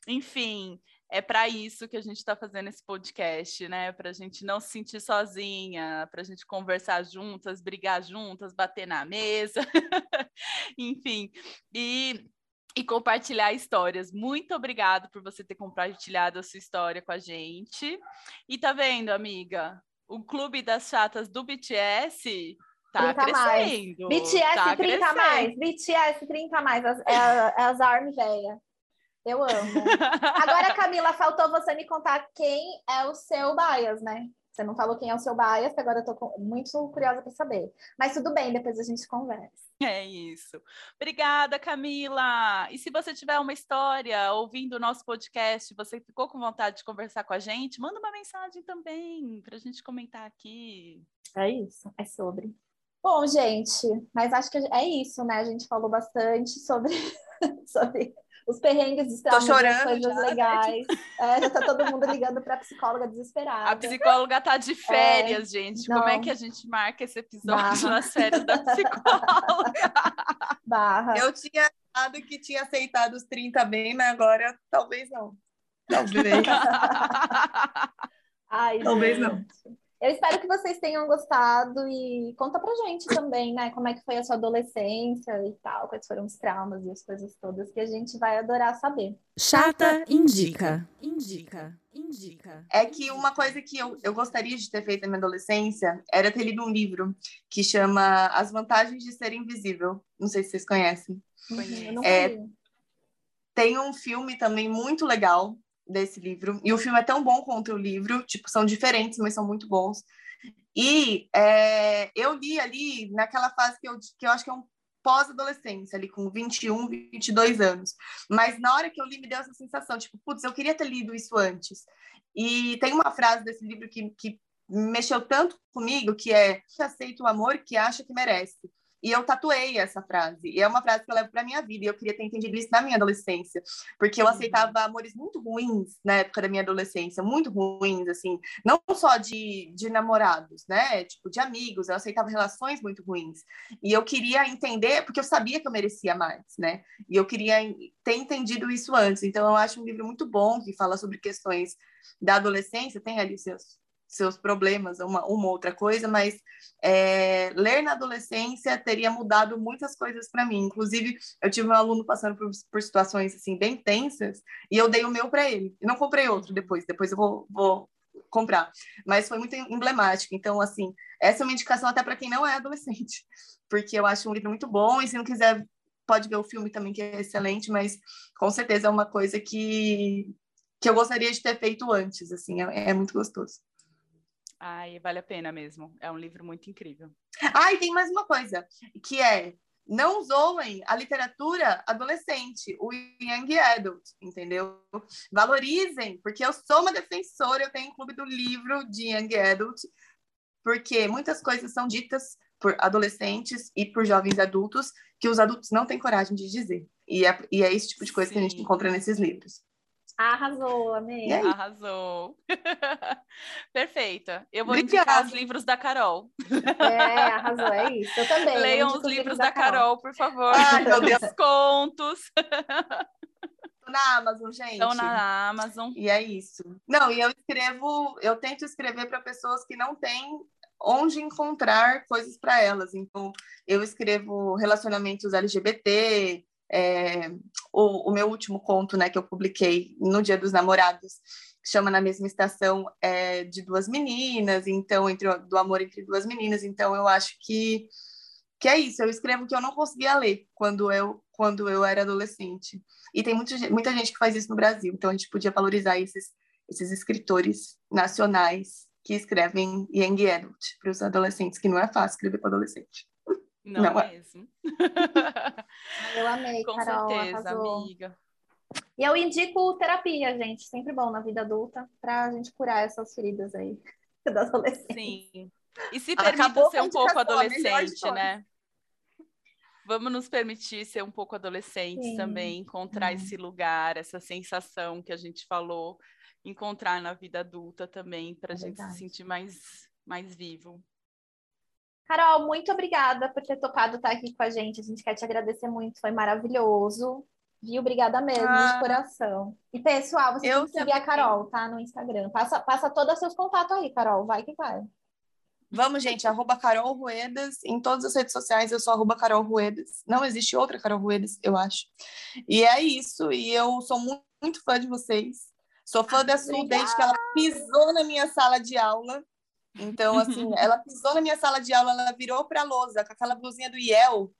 S2: enfim, é para isso que a gente está fazendo esse podcast, né? Para a gente não se sentir sozinha, para a gente conversar juntas, brigar juntas, bater na mesa, (laughs) enfim, e, e compartilhar histórias. Muito obrigada por você ter compartilhado a sua história com a gente. E tá vendo, amiga? O clube das chatas do BTS tá crescendo.
S1: Mais. BTS tá 30 crescendo. mais. BTS 30 mais. As, é, é as ARMY velha. Eu amo. (laughs) Agora, Camila, faltou você me contar quem é o seu bias, né? Você não falou quem é o seu bias, que agora eu tô muito curiosa para saber. Mas tudo bem, depois a gente conversa.
S2: É isso. Obrigada, Camila. E se você tiver uma história ouvindo o nosso podcast, você ficou com vontade de conversar com a gente, manda uma mensagem também para a gente comentar aqui.
S1: É isso, é sobre. Bom, gente, mas acho que é isso, né? A gente falou bastante sobre, (laughs) sobre os perrengues de
S3: Tô chorando coisas
S1: já, né? legais. Né? É, já tá todo mundo ligando para a psicóloga desesperada.
S2: A psicóloga tá de férias, é, gente. Não. Como é que a gente marca esse episódio Barra. nas férias da (laughs) psicóloga?
S1: Barra.
S3: Eu tinha achado que tinha aceitado os 30 bem, mas agora talvez não. Talvez. (laughs)
S1: Ai,
S3: talvez gente. não.
S1: Eu espero que vocês tenham gostado e conta pra gente também, né? Como é que foi a sua adolescência e tal, quais foram os traumas e as coisas todas que a gente vai adorar saber.
S4: Chata indica. Indica. Indica.
S3: É que uma coisa que eu, eu gostaria de ter feito na minha adolescência era ter lido um livro que chama As Vantagens de Ser Invisível. Não sei se vocês conhecem.
S1: Conheço. É,
S3: tem um filme também muito legal desse livro. E o filme é tão bom quanto o livro, tipo, são diferentes, mas são muito bons. E é, eu li ali naquela fase que eu, que eu acho que é um pós-adolescência, ali com 21, 22 anos. Mas na hora que eu li, me deu essa sensação, tipo, putz, eu queria ter lido isso antes. E tem uma frase desse livro que, que mexeu tanto comigo, que é, aceita o amor que acha que merece. E eu tatuei essa frase. E é uma frase que eu levo para minha vida. E eu queria ter entendido isso na minha adolescência. Porque eu uhum. aceitava amores muito ruins na época da minha adolescência. Muito ruins, assim. Não só de, de namorados, né? Tipo, de amigos. Eu aceitava relações muito ruins. E eu queria entender, porque eu sabia que eu merecia mais, né? E eu queria ter entendido isso antes. Então, eu acho um livro muito bom que fala sobre questões da adolescência. Tem ali seus seus problemas, uma, uma outra coisa, mas é, ler na adolescência teria mudado muitas coisas para mim. Inclusive, eu tive um aluno passando por, por, situações assim bem tensas e eu dei o meu para ele. E não comprei outro depois. Depois eu vou, vou comprar. Mas foi muito emblemático. Então, assim, essa é uma indicação até para quem não é adolescente, (laughs) porque eu acho um livro muito bom. E se não quiser, pode ver o filme também, que é excelente, mas com certeza é uma coisa que, que eu gostaria de ter feito antes. Assim, é, é muito gostoso.
S2: Ai, vale a pena mesmo. É um livro muito incrível.
S3: Ah, e tem mais uma coisa, que é não zoem a literatura adolescente, o young adult, entendeu? Valorizem, porque eu sou uma defensora, eu tenho um clube do livro de young adult, porque muitas coisas são ditas por adolescentes e por jovens adultos que os adultos não têm coragem de dizer. E é, e é esse tipo de coisa Sim. que a gente encontra nesses livros.
S1: Arrasou, amei.
S2: Arrasou. (laughs) Perfeita. Eu vou Obrigada. indicar os livros da Carol.
S1: É, arrasou, é isso. Eu também.
S2: Leiam os livros da Carol, Carol, por favor. Ai, meu Deus. contos.
S3: na Amazon, gente.
S2: Estão na Amazon.
S3: E é isso. Não, e eu escrevo, eu tento escrever para pessoas que não têm onde encontrar coisas para elas. Então, eu escrevo relacionamentos LGBT, é, o, o, meu último conto, né, que eu publiquei no Dia dos Namorados, chama Na Mesma Estação, é de duas meninas, então, entre do amor entre duas meninas. Então, eu acho que, que é isso. Eu escrevo que eu não conseguia ler quando eu, quando eu era adolescente. E tem muita, muita gente que faz isso no Brasil, então a gente podia valorizar esses, esses escritores nacionais que escrevem young adult para os adolescentes, que não é fácil escrever para adolescente.
S2: Não, não é mesmo.
S1: Eu amei,
S2: Com
S1: Carol,
S2: certeza, arrasou. amiga.
S1: E eu indico terapia, gente, sempre bom na vida adulta, para a gente curar essas feridas aí (laughs) da adolescência.
S2: Sim. E se permita ser um pouco adolescente, né? Vamos nos permitir ser um pouco adolescentes Sim. também, encontrar esse lugar, essa sensação que a gente falou, encontrar na vida adulta também, para a é gente verdade. se sentir mais, mais vivo.
S1: Carol, muito obrigada por ter topado estar aqui com a gente. A gente quer te agradecer muito, foi maravilhoso. Viu? Obrigada mesmo, ah, de coração. E pessoal, você tem que seguir a Carol, tá? No Instagram. Passa, passa todos os seus contatos aí, Carol. Vai que vai.
S3: Vamos, gente, arroba Carol Ruedas. Em todas as redes sociais eu sou arroba Carol Ruedas. Não existe outra Carol Ruedas, eu acho. E é isso. E eu sou muito, muito fã de vocês. Sou fã da Sul desde que ela pisou na minha sala de aula. Então, assim, ela pisou na minha sala de aula, ela virou para a lousa com aquela blusinha do IEL.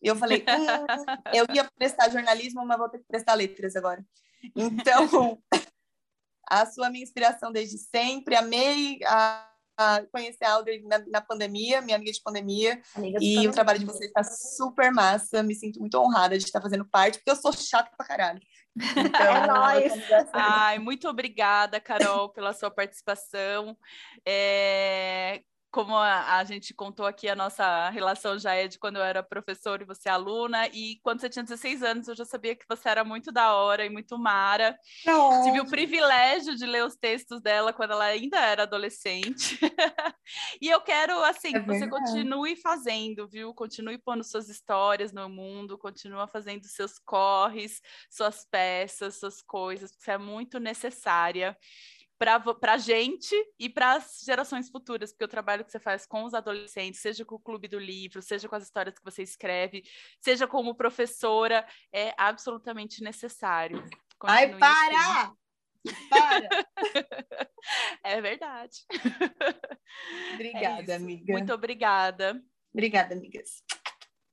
S3: E eu falei, hum, eu ia prestar jornalismo, mas vou ter que prestar letras agora. Então, (laughs) a sua minha inspiração desde sempre. Amei a, a conhecer a Audrey na, na, pandemia, minha amiga de pandemia. Amiga e pandemia. o trabalho de vocês está super massa. Me sinto muito honrada de estar fazendo parte, porque eu sou chata pra caralho.
S1: Então, é nóis.
S2: Ai, muito obrigada, Carol, pela sua participação. É, como a, a, gente contou aqui, a nossa relação já é de quando eu era professora e você aluna, e quando você tinha 16 anos, eu já sabia que você era muito da hora e muito mara. Não. Tive o privilégio de ler os textos dela quando ela ainda era adolescente. (laughs) e eu quero, assim, é que você continue fazendo, viu? Continue pondo suas histórias no mundo, continua fazendo seus corres, suas peças, suas coisas, porque você é muito necessária para a gente e para as gerações futuras, porque o trabalho que você faz com os adolescentes, seja com o Clube do Livro, seja com as histórias que você escreve, seja como professora, é absolutamente necessário.
S3: Continue Ai, para! Assim. Para! (laughs)
S2: é verdade.
S3: Obrigada, é amiga.
S2: Muito obrigada.
S3: Obrigada, amigas.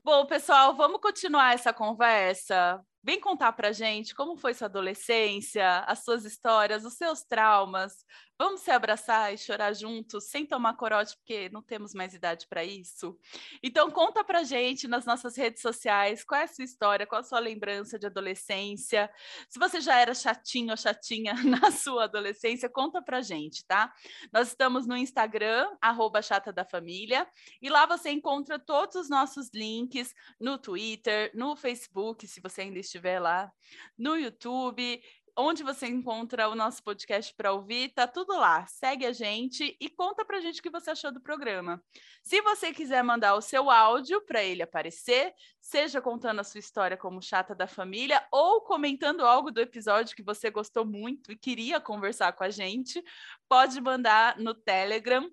S2: Bom, pessoal, vamos continuar essa conversa. Vem contar pra gente como foi sua adolescência, as suas histórias, os seus traumas. Vamos se abraçar e chorar juntos, sem tomar corote, porque não temos mais idade para isso. Então conta pra gente nas nossas redes sociais qual é a sua história, qual a sua lembrança de adolescência. Se você já era chatinho ou chatinha (laughs) na sua adolescência, conta pra gente, tá? Nós estamos no Instagram, arroba chata da família, e lá você encontra todos os nossos links no Twitter, no Facebook, se você ainda estiver lá, no YouTube onde você encontra o nosso podcast para ouvir, tá tudo lá. Segue a gente e conta pra gente o que você achou do programa. Se você quiser mandar o seu áudio para ele aparecer, seja contando a sua história como chata da família ou comentando algo do episódio que você gostou muito e queria conversar com a gente, pode mandar no Telegram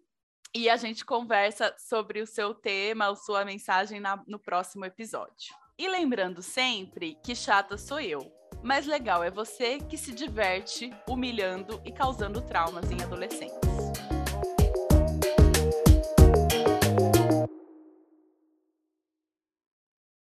S2: e a gente conversa sobre o seu tema, a sua mensagem na, no próximo episódio. E lembrando sempre que chata sou eu. mais legal é você que se diverte humilhando e causando traumas em adolescentes.